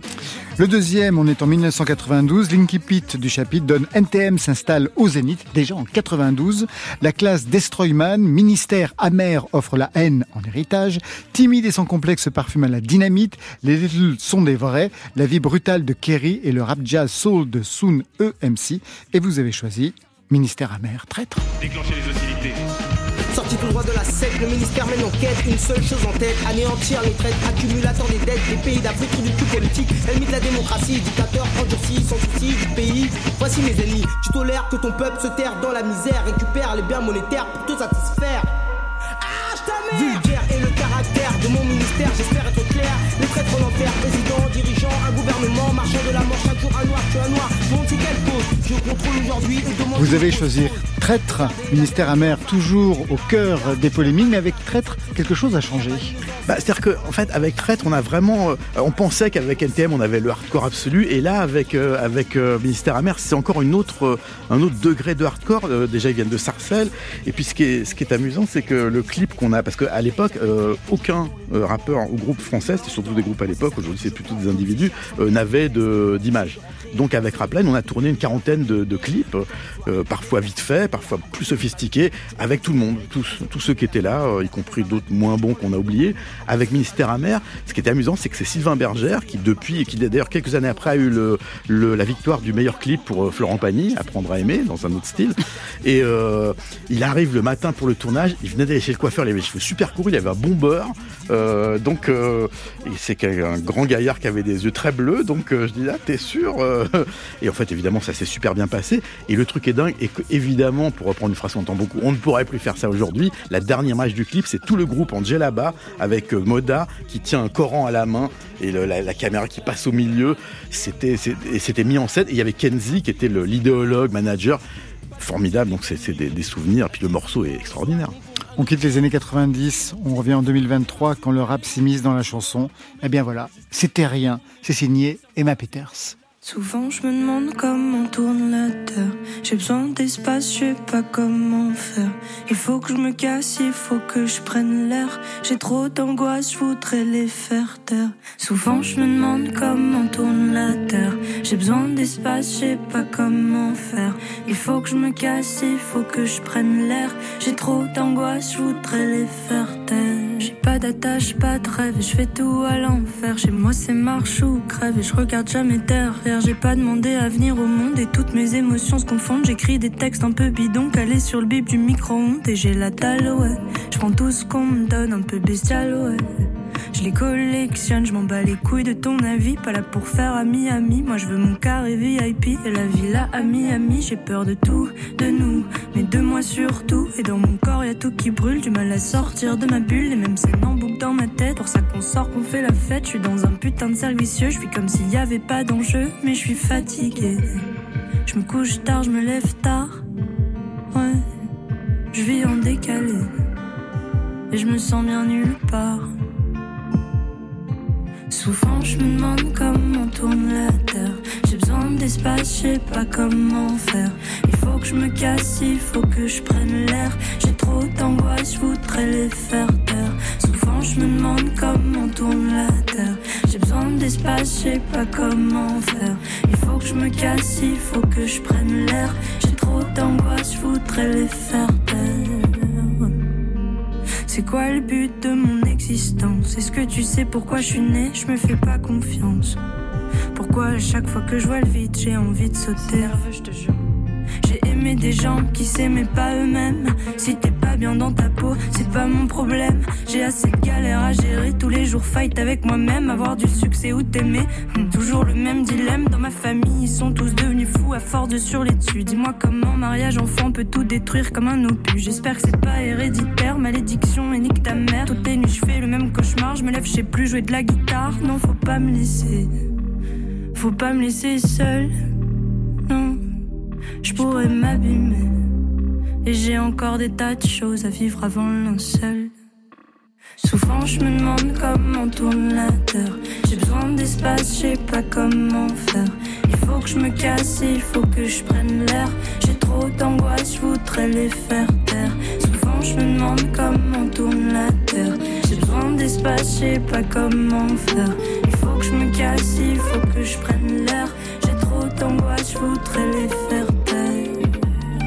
Le deuxième, on est en 1992. Linky Pit du chapitre donne NTM s'installe au Zénith, déjà en 92. La classe Destroyman, ministère amer offre la haine en héritage. Timide et sans complexe parfume à la dynamite. Les Little sont des vrais. La vie brutale de Kerry et le rap jazz soul de Soon EMC. Et vous avez choisi Ministère amer, traître. Déclenchez les hostilités. Sorti droit de la secte, le ministère mène enquête, une seule chose en tête, anéantir les traites, accumulateur des dettes, des pays d'Afrique, du cul politique, ennemi de la démocratie, dictateur, endurci, sans souci du pays. Voici mes ennemis, tu tolères que ton peuple se terre dans la misère, récupère les biens monétaires pour te satisfaire. Ah, ta mère Vulgaire le caractère de mon ministère, j'espère être clair. Les traîtres en enfer, président, gouvernement, marchand de la mort, chaque jour un noir, tu un noir. Bon, c'est quelle cause Je contrôle aujourd'hui et demande. Vous avez choisi traître, ministère amer, toujours au cœur des polémiques, mais avec traître, quelque chose a changé. Bah, C'est-à-dire qu'en en fait, avec Traître, on a vraiment. euh, on pensait qu'avec NTM, on avait le hardcore absolu. Et là, avec, euh, avec euh, Ministère Amer, c'est encore une autre, euh, un autre degré de hardcore. Euh, déjà, ils viennent de Sarcelles. Et puis, ce qui est, ce qui est amusant, c'est que le clip qu'on a. Parce qu'à l'époque, euh, aucun euh, rappeur ou groupe français, c'était surtout des groupes à l'époque, aujourd'hui, c'est plutôt des individus, n'avait de- d'image. Donc avec Rapline, on a tourné une quarantaine de, clips, euh, parfois vite faits, parfois plus sophistiqués, avec tout le monde, tous, ceux qui étaient là, euh, y compris d'autres moins bons qu'on a oubliés. Avec Ministère Amer, ce qui était amusant, c'est que c'est Sylvain Bergère qui depuis, et qui d'ailleurs quelques années après a eu la victoire du meilleur clip pour euh, Florent Pagny, Apprendre à aimer, dans un autre style. Et euh, il arrive le matin pour le tournage, il venait d'aller chez le coiffeur, il avait les cheveux super courts, il avait un bon beurre, euh, donc euh, c'est un grand gaillard qui avait des yeux très bleus, donc euh, je dis là, t'es sûr Et en fait, évidemment, ça s'est super bien passé. Et le truc est dingue, et évidemment, pour reprendre une phrase qu'on entend beaucoup, on ne pourrait plus faire ça aujourd'hui. La dernière image du clip, c'est tout le groupe en djellaba avec Moda qui tient un Coran à la main et la, caméra qui passe au milieu. C'était c'était mis en scène. Et il y avait Kenzie qui était l'idéologue, manager. Formidable, donc c'est c'est des, des souvenirs. Puis le morceau est extraordinaire. On quitte les années 90, on revient en 2023 quand le rap s'immisce dans la chanson. Eh bien voilà, c'était rien. C'est signé Emma Peters. Souvent je me demande comment tourne la terre. J'ai besoin d'espace, je sais pas comment faire. Il faut que je me casse, il faut que je prenne l'air. J'ai trop d'angoisse, je voudrais les faire taire. Souvent je me demande comment tourne la terre. J'ai besoin d'espace, je sais pas comment faire. Il faut que je me casse, il faut que je prenne l'air. J'ai trop d'angoisse, je voudrais les faire taire. J'ai pas d'attache, pas de rêve, je fais tout à l'enfer. Chez moi c'est marche ou crève et je regarde jamais derrière. J'ai pas demandé à venir au monde et toutes mes émotions se confondent. J'écris des textes un peu bidons calés sur le bip du micro-ondes et j'ai la dalle, ouais. Je prends tout ce qu'on me donne, un peu bestial, ouais. Je les collectionne, je m'en bats les couilles de ton avis. Pas là pour faire ami ami. Moi je veux mon carré VIP et la villa à Miami. J'ai peur de tout, de nous, mais de moi surtout. Et dans mon corps y a tout qui brûle, du mal à sortir de ma bulle. Les mêmes scènes en boucle dans ma tête. Pour ça qu'on sort, qu'on fait la fête. Je suis dans un putain de cercle. Je suis comme s'il y avait pas d'enjeu, mais je suis fatiguée. Je me couche tard, je me lève tard. Ouais, je vis en décalé. Et je me sens bien nulle part. Souvent je me demande comment tourne la terre. J'ai besoin d'espace, je sais pas comment faire. Il faut que je me casse, il faut que je prenne l'air. J'ai trop d'angoisse, je voudrais les faire taire. Souvent je me demande comment tourne la terre. J'ai besoin d'espace, je sais pas comment faire. Il faut que je me casse, il faut que je prenne l'air. J'ai trop d'angoisse, je voudrais les faire taire. C'est quoi le but de mon existence? Est-ce que tu sais pourquoi je suis né? Je me fais pas confiance. Pourquoi à chaque fois que je vois le vide, j'ai envie de sauter? Je te jure. Des gens qui s'aimaient pas eux-mêmes. Si t'es pas bien dans ta peau, c'est pas mon problème. J'ai assez de galères à gérer tous les jours, fight avec moi-même, avoir du succès ou t'aimer. Hum, Toujours le même dilemme dans ma famille, ils sont tous devenus fous à force de sur dessus. Dis-moi comment mariage enfant peut tout détruire comme un opus. J'espère que c'est pas héréditaire, malédiction et nique ta mère. Toutes les nuits je fais le même cauchemar, je me lève, je sais plus jouer de la guitare. Non, faut pas me laisser, faut pas me laisser seule. Je pourrais m'abîmer. Et j'ai encore des tas de choses à vivre avant le linceul. Souvent je me demande comment tourne la terre. J'ai besoin d'espace, je sais pas comment faire. Il faut que je me casse, il faut que je prenne l'air. J'ai trop d'angoisse, je voudrais les faire taire. Souvent je me demande comment tourne la terre. J'ai besoin d'espace, je sais pas comment faire. Il faut que je me casse, il faut que je prenne l'air. J'ai trop d'angoisse, je voudrais les faire.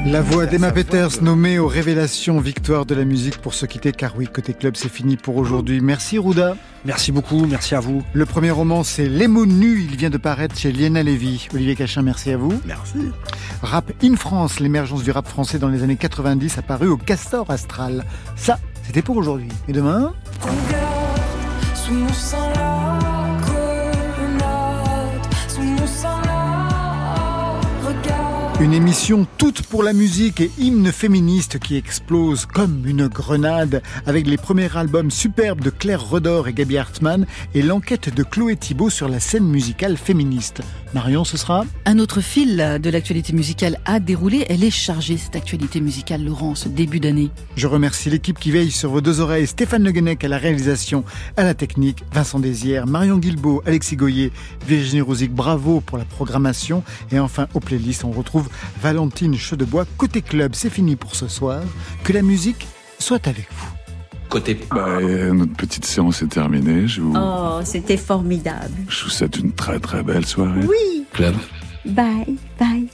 La voix d'Emma Peters nommée aux révélations victoire de la musique pour se quitter car oui, côté club c'est fini pour aujourd'hui. Merci Rouda. Merci beaucoup, merci à vous. Le premier roman c'est Les mots nus, il vient de paraître chez Liena Lévy. Olivier Cachin, merci à vous. Merci. Rap in France, l'émergence du rap français dans les années 90 apparu au Castor Astral. Ça, c'était pour aujourd'hui. Et demain? Sous mon sang Une émission toute pour la musique et hymne féministe qui explose comme une grenade avec les premiers albums superbes de Claire Redor et Gabi Hartmann et l'enquête de Chloé Thibault sur la scène musicale féministe. Marion, ce sera Un autre fil de l'actualité musicale a déroulé. Elle est chargée, cette actualité musicale, Laurent, ce début d'année. Je remercie l'équipe qui veille sur vos deux oreilles, Stéphane Le Guenec à la réalisation, à la technique, Vincent Désière, Marion Guilbault, Alexis Goyer, Virginie Rosic, bravo pour la programmation. Et enfin, aux playlists, on retrouve Valentine Chedebois. Côté club, c'est fini pour ce soir. Que la musique soit avec vous. Côté. Bah, euh, notre petite séance est terminée. Je vous, Oh, c'était formidable. je vous souhaite une très très belle soirée. Oui. Club. Bye, bye.